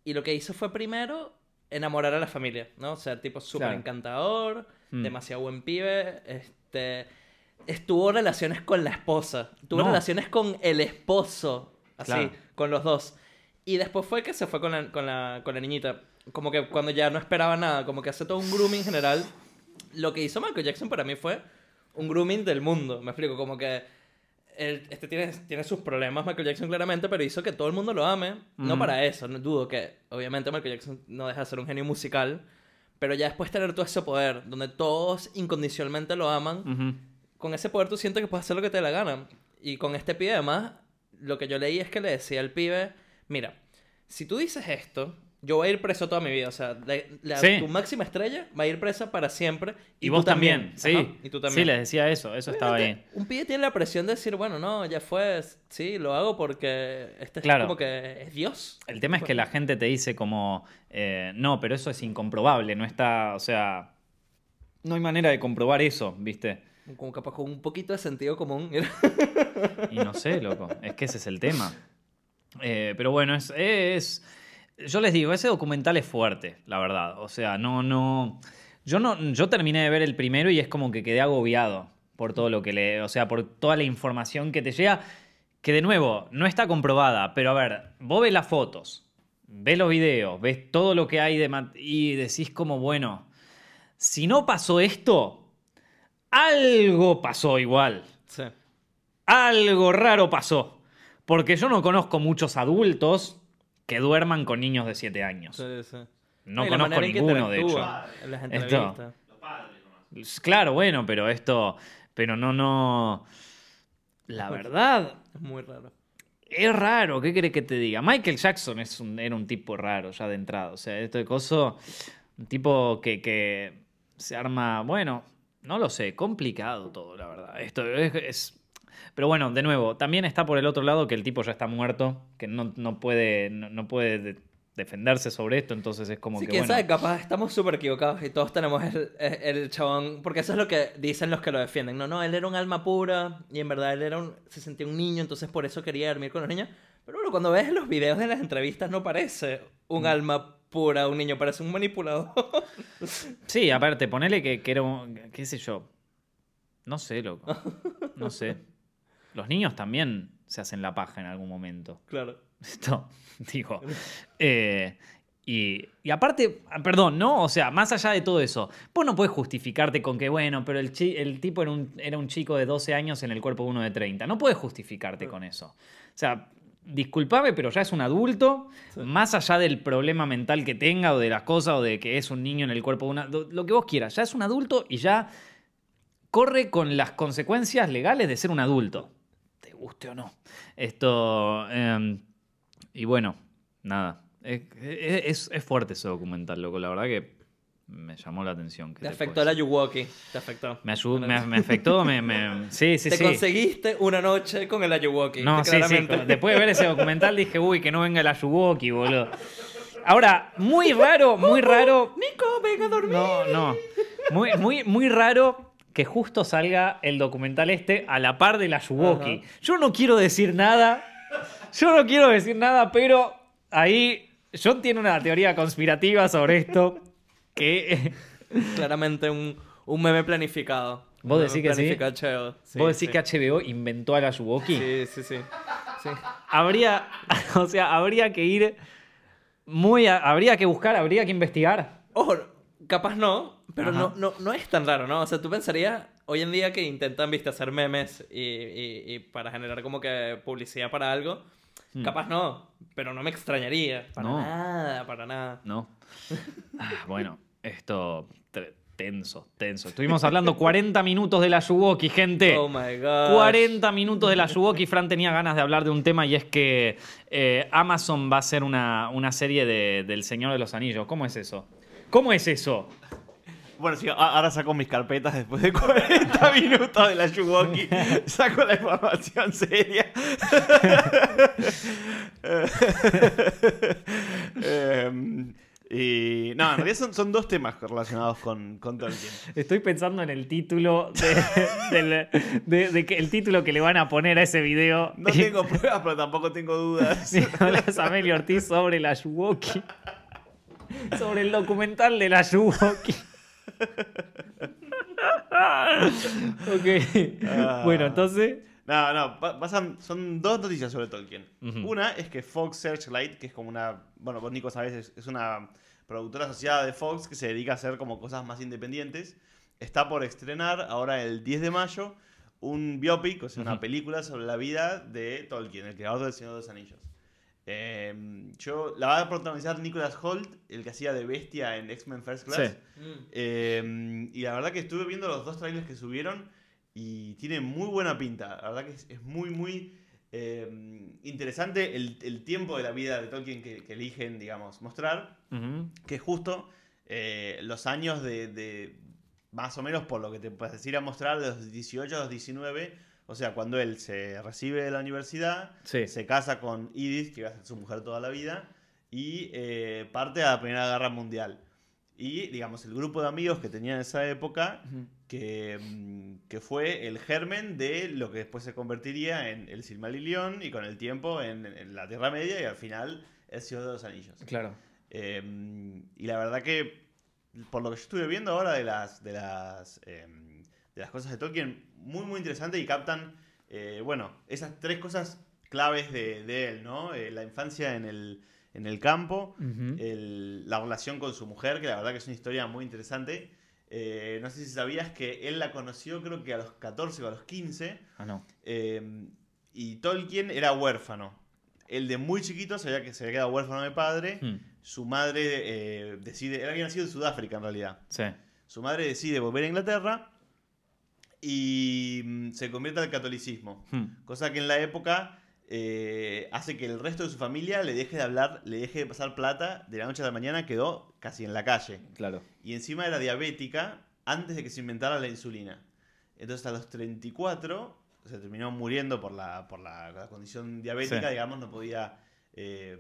Y lo que hizo fue primero enamorar a la familia, ¿no? O sea, tipo súper encantador, Mm. demasiado buen pibe, este... Estuvo relaciones con la esposa, tuvo No. relaciones con el esposo, así, Claro. con los dos. Y después fue que se fue con la, con, la, con la niñita. Como que cuando ya no esperaba nada, como que hace todo un grooming general. Lo que hizo Michael Jackson para mí fue un grooming del mundo. Me explico, como que este tiene, tiene sus problemas, Michael Jackson claramente, pero hizo que todo el mundo lo ame. No Ujú. para eso, no dudo que obviamente Michael Jackson no deja de ser un genio musical. Pero ya después tener todo ese poder, donde todos incondicionalmente lo aman, con ese poder tú sientes que puedes hacer lo que te dé la gana. Y con este pibe, además, lo que yo leí es que le decía al pibe: Mira, si tú dices esto, yo voy a ir preso toda mi vida. O sea, la- la- Sí. tu máxima estrella va a ir presa para siempre. Y, vos también, sí. Ajá, y tú Sí, también. les decía eso, eso estaba ahí. Obviamente, Un pibe tiene la presión de decir: Bueno, no, ya fue. Sí, lo hago porque este Claro. es como que es Dios. El tema es que la gente te dice como, eh, no, pero eso es incomprobable, no está, o sea, no hay manera de comprobar eso, ¿viste? Como capaz con un poquito de sentido común. Y no sé, loco, es que ese es el tema. Eh, pero bueno, es, es, yo les digo, ese documental es fuerte, la verdad, o sea, no, no, yo no, yo terminé de ver el primero y es como que quedé agobiado por todo lo que le, o sea, por toda la información que te llega, que de nuevo, no está comprobada, pero a ver, vos ves las fotos, ves los videos, ves todo lo que hay de y decís como, bueno, si no pasó esto, algo pasó igual. sí. Algo raro pasó. Porque yo no conozco muchos adultos que duerman con niños de 7 años. Sí, sí. No conozco ninguno, de hecho. las Esto-. Claro, bueno, pero esto. Pero no, no. La verdad, Es muy raro. es raro. ¿Qué querés que te diga? Michael Jackson es un- era un tipo raro ya de entrada. O sea, esto de coso. Un tipo que, que se arma. Bueno, no lo sé. Complicado todo, la verdad. Esto es. es- pero bueno, de nuevo, también está por el otro lado que el tipo ya está muerto, que no, no puede, no, no puede de- defenderse sobre esto, entonces es como Sí, que quién bueno. sabe, capaz estamos súper equivocados y todos tenemos el, el, el chabón. Porque eso es lo que dicen los que lo defienden. No, no, él era un alma pura y en verdad él era un, se sentía un niño, entonces por eso quería dormir con los niños. Pero bueno, cuando ves los videos de las entrevistas, no parece Mm. un alma pura, un niño, parece un manipulador. Sí, aparte, ponele que, que era un. qué sé yo. No sé, loco. No sé. Los niños también se hacen la paja en algún momento. claro. Esto, digo. Eh, Y, y aparte, ah, perdón, ¿no? O sea, más allá de todo eso, vos no puedes justificarte con que, bueno, pero el, chi- el tipo era un, era un chico de 12 años en el cuerpo de uno de 30. No puedes justificarte con eso. O sea, disculpame, pero ya es un adulto, más allá del problema mental que tenga o de las cosas o de que es un niño en el cuerpo de una... Lo que vos quieras, ya es un adulto y ya corre con las consecuencias legales de ser un adulto. Te guste o no. Esto... eh, y bueno, nada. Es, es- es fuerte ese documental, loco. La verdad que me llamó la atención. ¿qué Te te afectó la? Ayuwoki. Te afectó. Me, ayudó- me, me afectó, me, me- Sí, sí, Te sí. conseguiste una noche con el Ayuwoki. No, sí, sí. Después de ver ese documental dije, uy, que no venga la Yuwoki, boludo. Ahora, muy raro, muy raro. Nico, venga a dormir. No, no. Muy, muy, muy raro que justo salga el documental este a la par de la Yuwoki. Ajá. Yo no quiero decir nada. Yo no quiero decir nada, pero ahí John tiene una teoría conspirativa sobre esto. Que Claramente un, un meme planificado. ¿Vos Un decís que sí? vos decís sí. que HBO inventó a la Yuwoki. Sí, sí, sí. sí. Habría, o sea, habría que ir muy, a- habría que buscar, habría que investigar. Ojo, capaz no, pero no, no, no es tan raro, ¿no? O sea, tú pensarías hoy en día que intentan, viste, hacer memes y, y- y para generar como que publicidad para algo. Hmm. Capaz no, pero no me extrañaría. Para No. nada, para nada. No. Ah, bueno, esto tenso, tenso. Estuvimos hablando 40 minutos de la Yuwoki, gente. Oh my god. 40 minutos de la Yuwoki. Fran tenía ganas de hablar de un tema y es que eh, Amazon va a hacer una, una serie de, del Señor de los Anillos. ¿Cómo es eso? ¿Cómo es eso? Bueno, sí, ahora saco mis carpetas después de 40 minutos de la Yuwoki. Saco la información seria. Em, y no, en realidad son, son dos temas relacionados con, con Tolkien. Estoy pensando en el título de, del- de- de que el título que le van a poner a ese video. No tengo pruebas, pero tampoco tengo dudas. Nicolás Amelio Ortiz sobre la Yuwoki. Sobre el documental de la Yuwoki. ok. Ah. Bueno, entonces. No, no, pa- pasan, son dos noticias sobre Tolkien. Una es que Fox Searchlight, que es como una, bueno, vos Nico sabés, es, una productora asociada de Fox que se dedica a hacer como cosas más independientes, está por estrenar ahora el 10 de mayo un biopic, o sea, una película sobre la vida de Tolkien, el creador del Señor de los Anillos. Eh, yo, la va a protagonizar Nicholas Holt, el que hacía de bestia en X-Men First Class. Sí. Eh, y la verdad que estuve viendo los dos trailers que subieron y tiene muy buena pinta. La verdad que es, es muy, muy eh, interesante el, el tiempo de la vida de Tolkien que, que eligen, digamos, mostrar. Que es justo eh, los años de, de- más o menos por lo que te puedes decir a mostrar, de los 18 a los 19. O sea, cuando él se recibe de la universidad, Sí. se casa con Edith, que va a ser su mujer toda la vida, y eh, parte a la Primera Guerra Mundial. Y, digamos, el grupo de amigos que tenía en esa época, que, mm, que fue el germen de lo que después se convertiría en el Silmarillion y con el tiempo en, en la Tierra Media y al final el Señor de los Anillos. Claro. Eh, y la verdad que, por lo que yo estuve viendo ahora de las, de las, eh, de las cosas de Tolkien, muy, muy interesante y captan, eh, bueno, esas tres cosas claves de, de él, ¿no? Eh, la infancia en el, en el campo, el- la relación con su mujer, que la verdad que es una historia muy interesante. Eh, no sé si sabías que él la conoció creo que a los 14 o a los 15. Ah, no. eh, y Tolkien era huérfano. Él de muy chiquito sabía que se había quedado huérfano de padre. Hmm. Su madre decide, él había nacido en Sudáfrica en realidad. Sí. Su madre decide volver a Inglaterra y mm, se convierte al catolicismo. Hmm. Cosa que en la época eh, hace que el resto de su familia le deje de hablar, le deje de pasar plata. De la noche a la mañana quedó casi en la calle. Claro. Y encima era diabética antes de que se inventara la insulina. Entonces a los 34 se terminó muriendo por la, por la, la condición diabética, Sí. digamos, no podía, eh,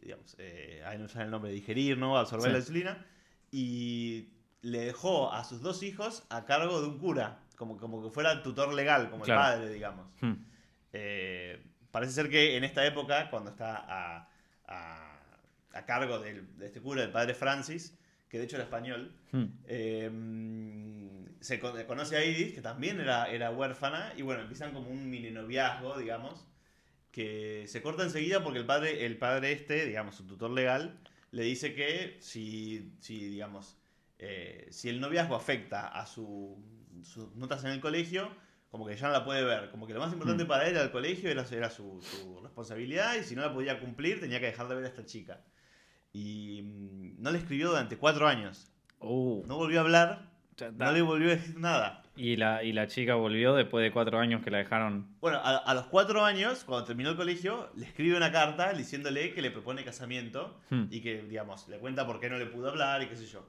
digamos, eh, ahí no sale el nombre, digerir, ¿no? Absorber Sí. la insulina. Y le dejó a sus dos hijos a cargo de un cura, como, como que fuera tutor legal, como Claro. el padre, digamos. Hmm. Eh, parece ser que en esta época, cuando está a, a- a cargo del- de este cura, el padre Francis, que de hecho era español, Hmm. eh, se con- conoce a Edith, que también era, era huérfana, y bueno, empiezan como un mini noviazgo, digamos, que se corta enseguida porque el padre, el padre este, digamos, su tutor legal, le dice que si, si digamos, eh, si el noviazgo afecta a su, sus notas en el colegio, como que ya no la puede ver. Como que lo más importante Mm. para él era el colegio, era, era su, su responsabilidad, y si no la podía cumplir, tenía que dejar de ver a esta chica. Y mm, no le escribió durante cuatro años. Uh, No volvió a hablar, no le volvió a decir nada. y, la, y la chica volvió después de cuatro años que la dejaron. Bueno, a, a los cuatro años, cuando terminó el colegio, le escribe una carta diciéndole que le propone casamiento Hmm. y que, digamos, le cuenta por qué no le pudo hablar y qué sé yo.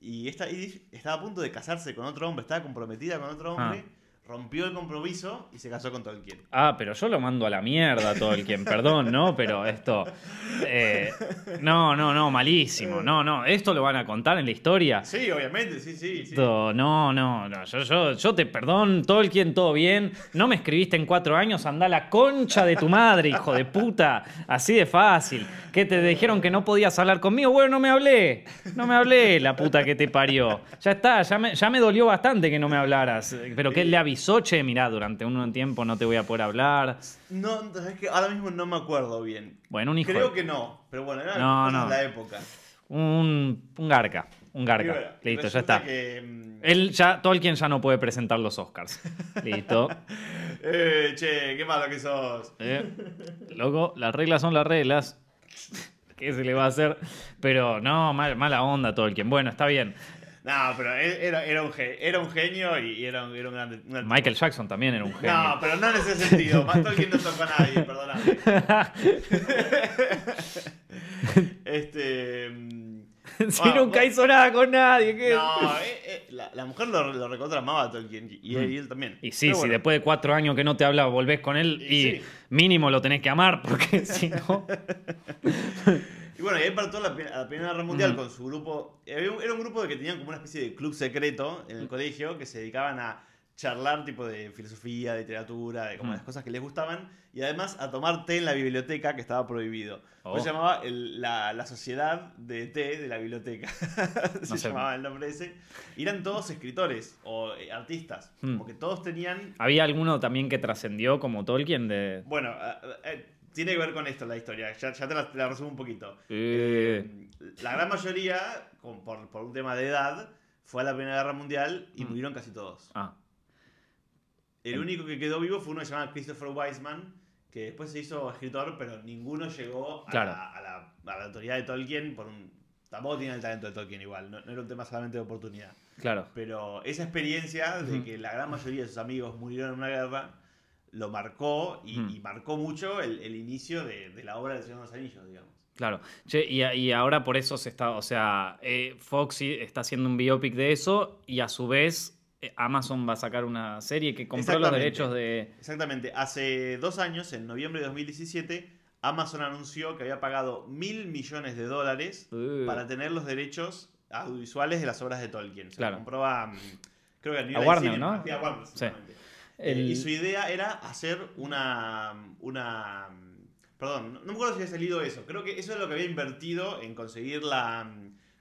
Y esta Edith estaba a punto de casarse con otro hombre, estaba comprometida con otro hombre, rompió el compromiso y se casó con Tolkien. Ah, pero yo lo mando a la mierda todo el quien, perdón, ¿no? Pero esto. eh, no, no, no, malísimo. No, no, esto lo van a contar en la historia. Sí, obviamente, sí, sí. sí. Esto, no, no, no. Yo, yo, yo te perdón, Tolkien, todo bien. No me escribiste en cuatro años, anda a la concha de tu madre, hijo de puta. Así de fácil. Que te dijeron que no podías hablar conmigo. Bueno, no me hablé. No me hablé, la puta que te parió. Ya está, ya me, ya me dolió bastante que no me hablaras. Pero que él le avisó, che, mirá, durante un tiempo no te voy a poder hablar. No, es que ahora mismo no me acuerdo bien. Bueno, un hijo Creo de- que no, pero bueno, era No, no. la época. Un, un garca. Un garca. bueno, Listo, ya está. que, mm, Él ya, Tolkien ya no puede presentar los Oscars. Listo. eh, che, qué malo que sos. Eh, Loco, las reglas son las reglas. ¿Qué se le va a hacer? Pero no, mal- mala onda Tolkien. Bueno, está bien. No, pero él era, era, un, era un genio y era un, era un grande. un Michael Jackson también era un genio. No, pero no en ese sentido. Más Tolkien no tocó a nadie, perdóname. este. mm, si bueno, nunca hizo nada con nadie. ¿qué? No, eh, eh, la, la mujer lo, lo recontra amaba a Tolkien y, y él también. Mm. Y sí, Pero si bueno, después de cuatro años que no te habla, volvés con él y, Y sí. mínimo lo tenés que amar, porque si no. Bueno, y él partó a la, la Primera Guerra Mundial Ujú. con su grupo. había un- Era un grupo de que tenían como una especie de club secreto en el colegio que se dedicaban a charlar tipo de filosofía, de literatura, de como Mm. las cosas que les gustaban y además a tomar té en la biblioteca que estaba prohibido. Oh. Se llamaba el- la, la sociedad de té de la biblioteca. se No sé. llamaba el nombre ese. Y eran todos escritores o eh, artistas. Mm. Como que todos tenían Había alguno también que trascendió como Tolkien de. Bueno, eh, eh, tiene que ver con esto la historia, ya, ya te, la, te la resumo un poquito. Eh, Eh, la gran mayoría, con- por, por un tema de edad, fue a la Primera Guerra Mundial y Mm. murieron casi todos. ah, El único que quedó vivo fue uno que se llama Christopher Weisman, que después se hizo escritor, pero ninguno llegó a, Claro. la, a la- a la autoridad de Tolkien por un... Tampoco tiene el talento de Tolkien igual, no, no era un tema solamente de oportunidad. claro. Pero esa experiencia de que la gran mayoría de sus amigos murieron en una guerra lo marcó y, marcó mucho el, el inicio de, de la obra del Señor de los Anillos, digamos. Claro. Che, y, y ahora por eso se está, o sea, eh, Foxy está haciendo un biopic de eso y a su vez eh, Amazon va a sacar una serie que compró los derechos de... Exactamente, hace dos años, en noviembre de 2017, Amazon anunció que había pagado mil millones de dólares Uh, para tener los derechos audiovisuales de las obras de Tolkien. Se Claro. compró a, mm, creo que a, A Warner. ¿no? Sí, a Warner, Sí. Exactamente. el- Eh, y su idea era hacer una, una... Perdón, no me acuerdo si había salido eso. Creo que eso es lo que había invertido en conseguir la,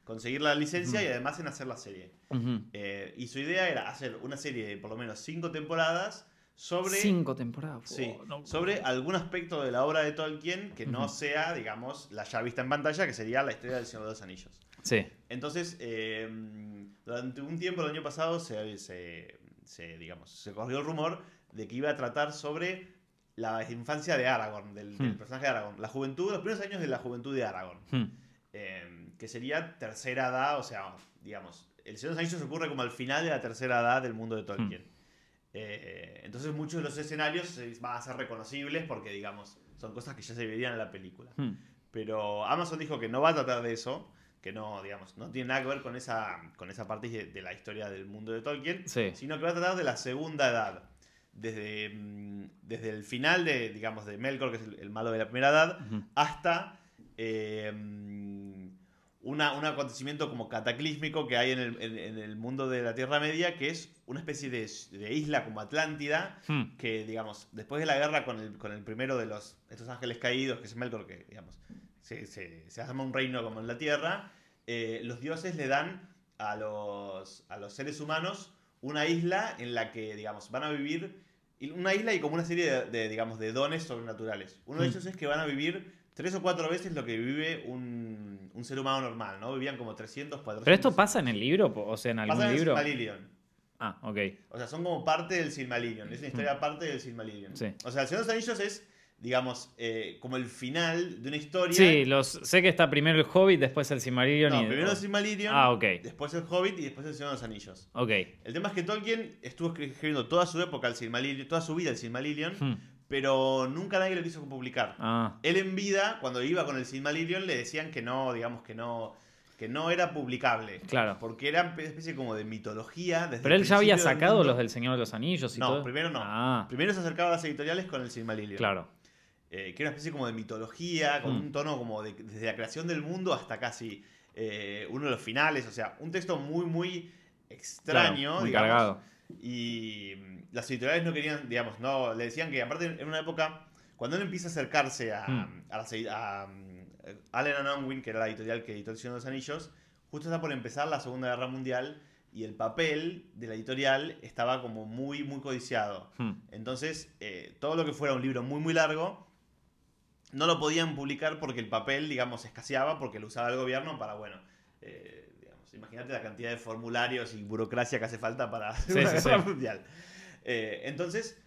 conseguir la licencia y además en hacer la serie. Eh, y su idea era hacer una serie de por lo menos cinco temporadas sobre, Cinco temporadas. sí, Oh, no. sobre algún aspecto de la obra de Tolkien que no sea, digamos, la ya vista en pantalla, que sería la historia del Señor de los Anillos. Sí. Entonces, eh, durante un tiempo el año pasado se, se- se, digamos, se corrió el rumor de que iba a tratar sobre la infancia de Aragorn, del, del Hmm. personaje de Aragorn. La juventud, los primeros años de la juventud de Aragorn. Hmm. eh, que sería tercera edad, o sea, digamos, el Señor de los Anillos ocurre como al final de la tercera edad del mundo de Tolkien. Eh, entonces muchos de los escenarios eh, van a ser reconocibles porque, digamos, son cosas que ya se verían en la película. Hmm. Pero Amazon dijo que no va a tratar de eso, que no, digamos, no tiene nada que ver con esa, con esa parte de, de la historia del mundo de Tolkien, Sí. sino que va a tratar de la segunda edad. Desde, mm, desde el final de, digamos, de Melkor, que es el, el malo de la primera edad, Ujú. hasta eh, mm, una- un acontecimiento como cataclísmico que hay en el, en- en el mundo de la Tierra Media, que es una especie de, de isla como Atlántida, Hmm. que, digamos, después de la guerra con el, con el primero de los, estos ángeles caídos, que es Melkor, que, digamos, se, se, se un reino como en la Tierra, eh, los dioses le dan a los, a los seres humanos una isla en la que, digamos, van a vivir, una isla y como una serie de, de, digamos, de dones sobrenaturales. Uno de Mm. ellos es que van a vivir tres o cuatro veces lo que vive un, un ser humano normal, ¿no? Vivían como 300, 400. ¿Pero esto pasa en el libro? O sea, en algún Pasa en el libro. Silmarillion. Ah, ok. O sea, son como parte del Silmarillion. Es una historia aparte del Silmarillion. Mm. Sí. O sea, el Señor de los Anillos es, digamos, eh, como el final de una historia. Sí, los, sé que está primero el Hobbit, después el Silmarillion No, y... primero el Silmarillion, Ah, ok. después el Hobbit y después el Señor de los Anillos. Ok. El tema es que Tolkien estuvo escribiendo toda su época el Silmarillion, toda su vida el Silmarillion, Hmm. pero nunca nadie lo quiso publicar. Ah, Él en vida, cuando iba con el Silmarillion, le decían que no, digamos que no, que no era publicable. Claro. Porque era una especie como de mitología. Desde pero él ya había sacado los del Señor de los Anillos y No, todo. primero no. Ah, Primero se acercaba a las editoriales con el Silmarillion. claro. Eh, que era una especie como de mitología, con Mm. un tono como de, desde la creación del mundo hasta casi eh, uno de los finales. O sea, un texto muy, muy extraño. Claro, muy digamos. cargado. Y mm, las editoriales no querían, digamos, no, le decían que aparte en una época, cuando él empieza a acercarse a, Hmm. a, las edi- a, mm, Allen and Unwin, que era la editorial que editó El Señor de los Anillos, justo está por empezar la Segunda Guerra Mundial y el papel de la editorial estaba como muy, muy codiciado. Hmm. Entonces, eh, todo lo que fuera un libro muy, muy largo, no lo podían publicar porque el papel, digamos, escaseaba, porque lo usaba el gobierno para, bueno, eh, digamos, imagínate la cantidad de formularios y burocracia que hace falta para hacer Sí, una sí, guerra sí. mundial. Eh, entonces,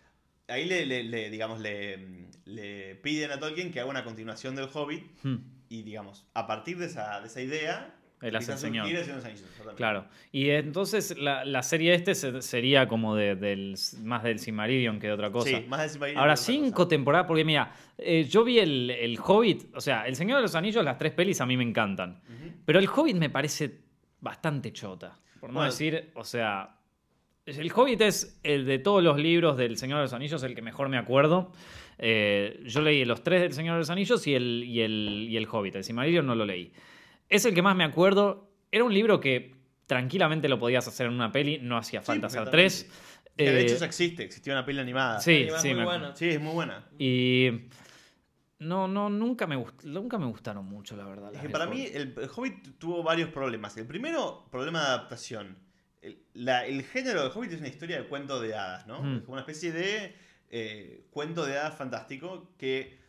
ahí le, le- le, digamos, le, le piden a Tolkien que haga una continuación del Hobbit Hmm. y, digamos, a partir de esa, de esa idea... El a señor. surgir el Señor de los Anillos, exactamente. Claro. Y entonces la, la serie este se- sería como de, del, más del Silmarillion que de otra cosa. Sí, más de Silmarillion Ahora, cinco cosa. temporadas, porque mira, eh, yo vi el, el Hobbit, o sea, El Señor de los Anillos, las tres pelis a mí me encantan. Pero el Hobbit me parece bastante chota. Por no Bueno. decir, o sea, el Hobbit es el de todos los libros del Señor de los Anillos, el que mejor me acuerdo. Eh, yo leí los tres del Señor de los Anillos y el, y el, y el Hobbit. El Silmarillion no lo leí. Es el que más me acuerdo. Era un libro que tranquilamente lo podías hacer en una peli, no hacía falta hacer tres. Que de Eh, hecho ya existe, existió una peli animada. sí, Animada sí, muy me- buena. Sí, es muy buena. Y no, no, nunca me, gust- nunca me gustaron mucho, la verdad. Es que para Hobbit. mí el, el Hobbit tuvo varios problemas. El primero, problema de adaptación. El, la- el género del Hobbit es una historia de cuento de hadas, ¿no? Mm. Es como una especie de eh, cuento de hadas fantástico que, que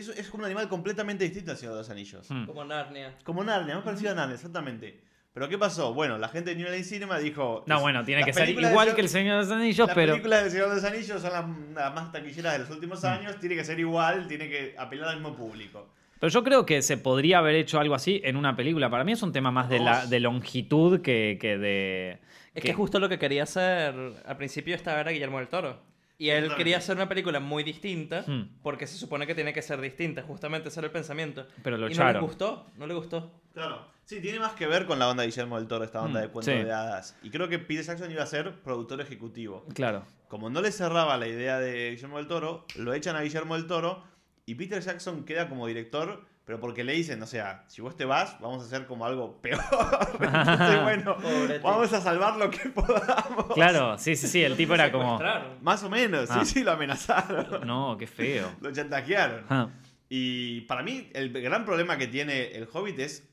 es, es como un animal completamente distinto al Señor de los Anillos. Hmm. Como Narnia. Como Narnia, más parecido a Narnia, exactamente. Pero ¿qué pasó? Bueno, la gente de New Line Cinema dijo... No, es- bueno, tiene las que ser igual Señor- que el Señor de los Anillos, Las pero. películas del Señor de los Anillos son las, las más taquilleras de los Mm. últimos años, tiene que ser igual, tiene que apelar al mismo público. Pero yo creo que se podría haber hecho algo así en una película. Para mí es un tema más de, la, de longitud que, que de. Es que justo lo que quería hacer al principio estaba era Guillermo del Toro. Y él quería hacer una película muy distinta, Hmm. porque se supone que tiene que ser distinta, justamente ese era el pensamiento. Pero lo y no echaron. le gustó, no le gustó. Claro. Sí, tiene más que ver con la onda de Guillermo del Toro, esta onda Mm, de cuentos sí. de hadas. Y creo que Peter Jackson iba a ser productor ejecutivo. Claro. Como no le cerraba la idea de Guillermo del Toro, lo echan a Guillermo del Toro y Peter Jackson queda como director, pero porque le dicen, o sea, si vos te vas, vamos a hacer como algo peor. Entonces, bueno, Pobre tío. vamos a salvar lo que podamos. Claro, sí, sí, sí. El tipo era como. Más o menos, Ah. sí, sí, lo amenazaron. No, qué feo. Lo chantajearon. Ah, Y para mí, el gran problema que tiene el Hobbit es.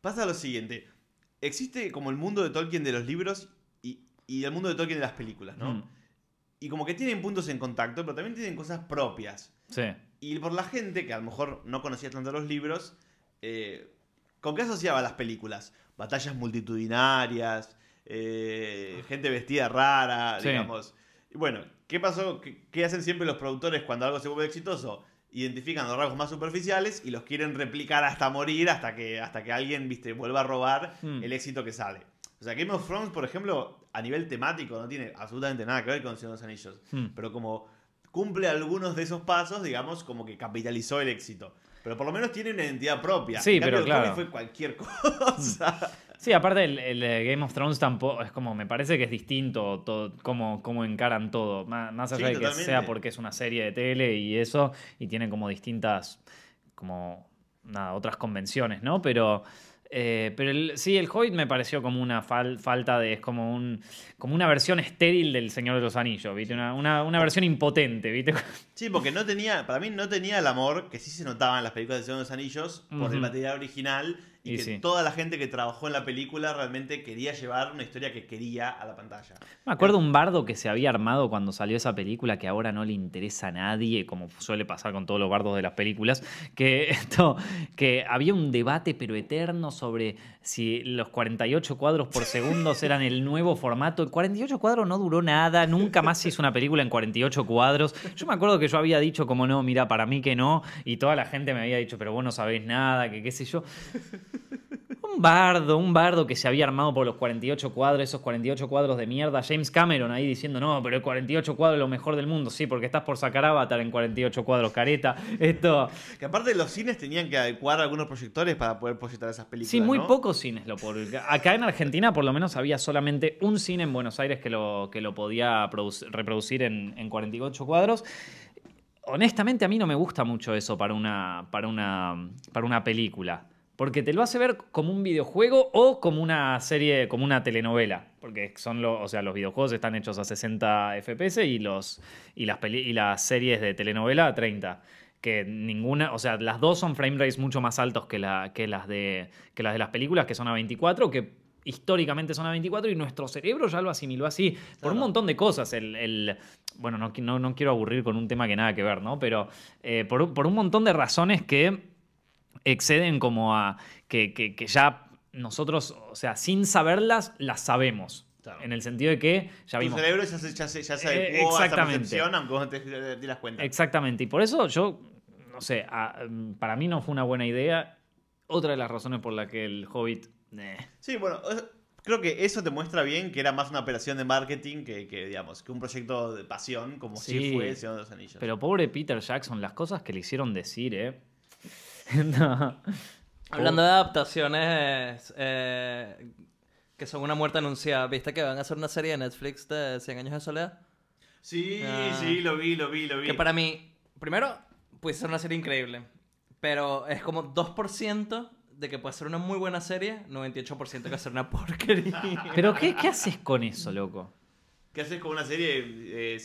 Pasa lo siguiente. Existe como el mundo de Tolkien de los libros y, y el mundo de Tolkien de las películas, ¿no? mm, Y como que tienen puntos en contacto, pero también tienen cosas propias. Sí. Y por la gente que a lo mejor no conocía tanto los libros, eh, ¿con qué asociaba las películas? Batallas multitudinarias, eh, gente vestida rara, Sí. digamos. Y bueno, ¿qué pasó? ¿Qué, qué hacen siempre los productores cuando algo se vuelve exitoso? Identifican los rasgos más superficiales y los quieren replicar hasta morir, hasta que, hasta que alguien viste, vuelva a robar Hmm. el éxito que sale. O sea, Game of Thrones, por ejemplo, a nivel temático no tiene absolutamente nada que ver con Señor de los Anillos mm. pero como cumple algunos de esos pasos, digamos, como que capitalizó el éxito. Pero por lo menos tiene una identidad propia. Sí, En cambio, pero claro. Fue cualquier cosa. Sí, aparte el, el, Game of Thrones tampoco es como, me parece que es distinto todo, cómo, cómo encaran todo, más, más allá Sí, de que totalmente. sea porque es una serie de tele y eso, y tiene como distintas, como, nada, otras convenciones, ¿no? Pero, eh, pero el- sí, el Hobbit me pareció como una fal- falta de, es como, un, como una versión estéril del Señor de los Anillos, ¿viste? Una, una, una versión impotente, ¿viste? Sí, porque no tenía, para mí no tenía el amor que sí se notaba en las películas de Señor de los Anillos por el material original Y, Y que sí. toda la gente que trabajó en la película realmente quería llevar una historia que quería a la pantalla. Me acuerdo un bardo que se había armado cuando salió esa película que ahora no le interesa a nadie, como suele pasar con todos los bardos de las películas, que esto, que había un debate pero eterno sobre si los 48 cuadros por segundo eran el nuevo formato. El 48 cuadros no duró nada, nunca más se hizo una película en 48 cuadros. Yo me acuerdo que yo había dicho como no, mira, para mí que no, y toda la gente me había dicho, pero vos no sabés nada, que qué sé yo. Un bardo, un bardo que se había armado por los 48 cuadros, esos 48 cuadros de mierda. James Cameron ahí diciendo, no, pero el 48 cuadros es lo mejor del mundo. Sí, porque estás por sacar Avatar en 48 cuadros, careta. Esto. Que aparte los cines tenían que adecuar algunos proyectores para poder proyectar esas películas. Sí, muy ¿no? pocos cines lo por Acá en Argentina, por lo menos, había solamente un cine en Buenos Aires que lo, que lo podía produc- reproducir en, en 48 cuadros. Honestamente, a mí no me gusta mucho eso para una, para una, para una película. Porque te lo hace ver como un videojuego o como una serie, como una telenovela. Porque son los, o sea, los videojuegos están hechos a 60 FPS y, los, y, las, peli- y las series de telenovela a 30. Que ninguna, o sea, las dos son frame rates mucho más altos que, la, que, las de, que las de las películas, que son a 24, que históricamente son a 24 y nuestro cerebro ya lo asimiló así. Por un montón de cosas. El, el- bueno, no, no, no quiero aburrir con un tema que nada que ver, ¿no? Pero eh, por, por un montón de razones que exceden como a que, que- que ya nosotros, o sea, sin saberlas, las sabemos. Claro. En el sentido de que ya Tu vimos. cerebro ya se, ya se, ya se Eh, a esa exactamente. percepción, aunque vos no te, te das cuenta. Exactamente. Y por eso yo, no sé, a- para mí no fue una buena idea. Otra de las razones por la que el Hobbit. eh, Sí, bueno, creo que eso te muestra bien que era más una operación de marketing que, que, digamos, que un proyecto de pasión, como Sí. si fue El Señor de los Anillos. Pero pobre Peter Jackson, las cosas que le hicieron decir, ¿eh? No. Hablando de adaptaciones eh, que son una muerte anunciada, ¿viste que van a hacer una serie de Netflix de 100 años de soledad? Sí, Ah. sí, lo vi, lo vi, lo vi. Que para mí, primero, puede ser una serie increíble, pero es como 2% de que puede ser una muy buena serie, 98% que va a ser una porquería. Pero ¿qué, qué haces con eso, loco? ¿Qué haces con una serie? eh,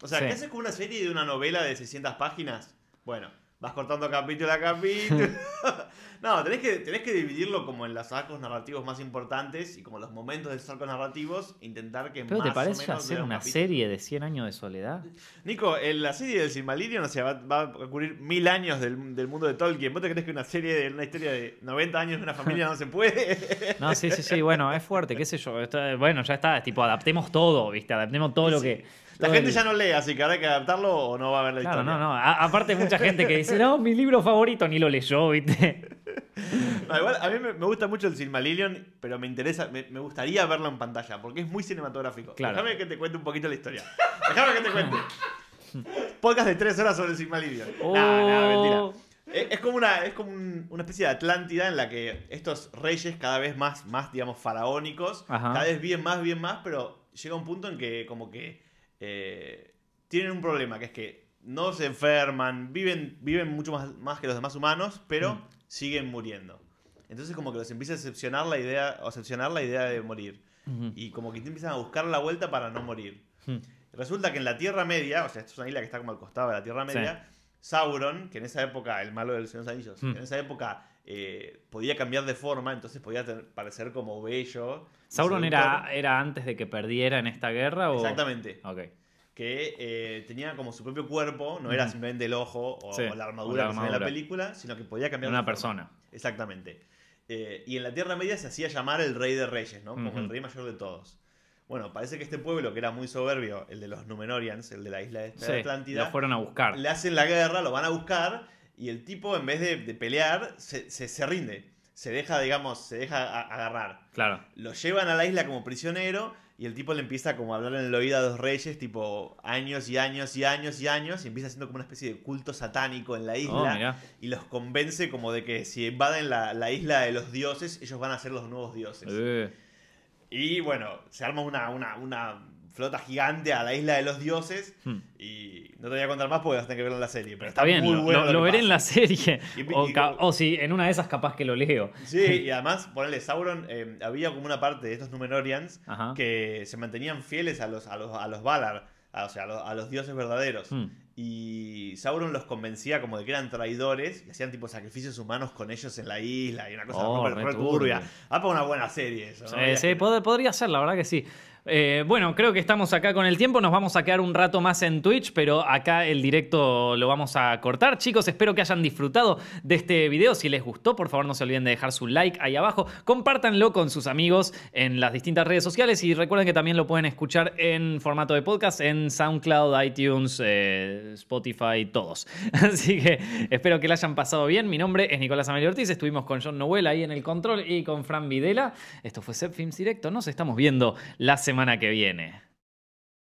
o sea, Sí. ¿qué haces con una serie de una novela de 600 páginas? Bueno, vas cortando capítulo a capítulo. no, tenés que, tenés que dividirlo como en los arcos narrativos más importantes y como los momentos de esos arcos narrativos, intentar que ¿Pero más te o parece menos hacer una capítulo. serie de 100 años de soledad? Nico, en la serie del Silmarillion, o sea, va, va a cubrir mil años del, del mundo de Tolkien. ¿Vos te crees que una serie de una historia de 90 años de una familia no se puede? No, sí, sí, sí, bueno, es fuerte, qué sé yo. Está- bueno, ya está, es tipo, adaptemos todo, ¿viste? Adaptemos todo lo que. La gente ya no lee, así que ahora hay que adaptarlo o no va a ver la Claro, historia. no, no. A- aparte, hay mucha gente que dice, no, mi libro favorito ni lo leyó, ¿viste? No, igual a mí me, gusta mucho el Silmarillion, pero me interesa, me, me gustaría verlo en pantalla, porque es muy cinematográfico. Claro. Déjame que te cuente un poquito la historia. Déjame que te cuente. Podcast de tres horas sobre el Silmarillion. No, no, mentira. Oh. Es, como, una, es como un- una especie de Atlántida en la que estos reyes cada vez más, más digamos, faraónicos, Ajá. cada vez viven más, viven más, pero llega un punto en que como que eh, tienen un problema, que es que no se enferman, viven, viven mucho más, más que los demás humanos, pero Mm. siguen muriendo. Entonces como que los empieza a decepcionar la idea, o decepcionar la idea de morir. Ujú. Y como que empiezan a buscar la vuelta para no morir. Hmm. Resulta que en la Tierra Media, o sea, esto es una isla que está como al costado de la Tierra Media, Sauron, que en esa época, el malo de los Anillos, Mm. que en esa época eh, podía cambiar de forma, entonces podía tener- parecer como bello. ¿Sauron era, era antes de que perdiera en esta guerra? O... Exactamente. Que eh, tenía como su propio cuerpo, no era simplemente el ojo o, Sí, o la armadura o la que se ve en la película, sino que podía cambiar Una de forma. persona. Exactamente. Eh, y en la Tierra Media se hacía llamar el Rey de Reyes, ¿no? Como el rey mayor de todos. Bueno, parece que este pueblo, que era muy soberbio, el de los Numenorians, el de la isla de Sí, Atlántida, lo fueron a buscar. le hacen la guerra, lo van a buscar, y el tipo, en vez de, de pelear, se, se- se rinde. Se deja, digamos, se deja a- agarrar. Claro. Lo llevan a la isla como prisionero, y el tipo le empieza como a hablar en el oído a los reyes, tipo años y años y años y años, y empieza haciendo como una especie de culto satánico en la Oh, isla mirá. y los convence como de que si invaden la, la isla de los dioses, ellos van a ser los nuevos dioses. Eh, Y bueno, se arma una, una, una flota gigante a la isla de los dioses. hmm. Y no te voy a contar más porque vas a tener que verlo en la serie. Pero Está bien, muy lo, bueno lo- lo lo que veré en la serie. Y- o, y- o si en una de esas capaz que lo leo. Sí, y además, ponele, Sauron, eh, había como una parte de estos Numenorians Ajá. que se mantenían fieles a los, a los, a los Valar, a- o sea, a los, a los dioses verdaderos. Hmm. Y Sauron los convencía como de que eran traidores y hacían tipo sacrificios humanos con ellos en la isla y una cosa Oh, re turbia. Ah, para una buena serie eso, ¿no? Sí, sí, podría ser, la verdad que sí. Eh, bueno, creo que estamos acá con el tiempo. Nos vamos a quedar un rato más en Twitch, pero acá el directo lo vamos a cortar. Chicos, espero que hayan disfrutado de este video. Si les gustó, por favor no se olviden de dejar su like ahí abajo. Compártanlo con sus amigos en las distintas redes sociales y recuerden que también lo pueden escuchar en formato de podcast en SoundCloud, iTunes, eh, Spotify, todos. Así que espero que la hayan pasado bien. Mi nombre es Nicolás Amelio Ortiz. Estuvimos con John Noel ahí en el control y con Fran Videla. Esto fue Set Films Directo. Nos estamos viendo la semana que viene.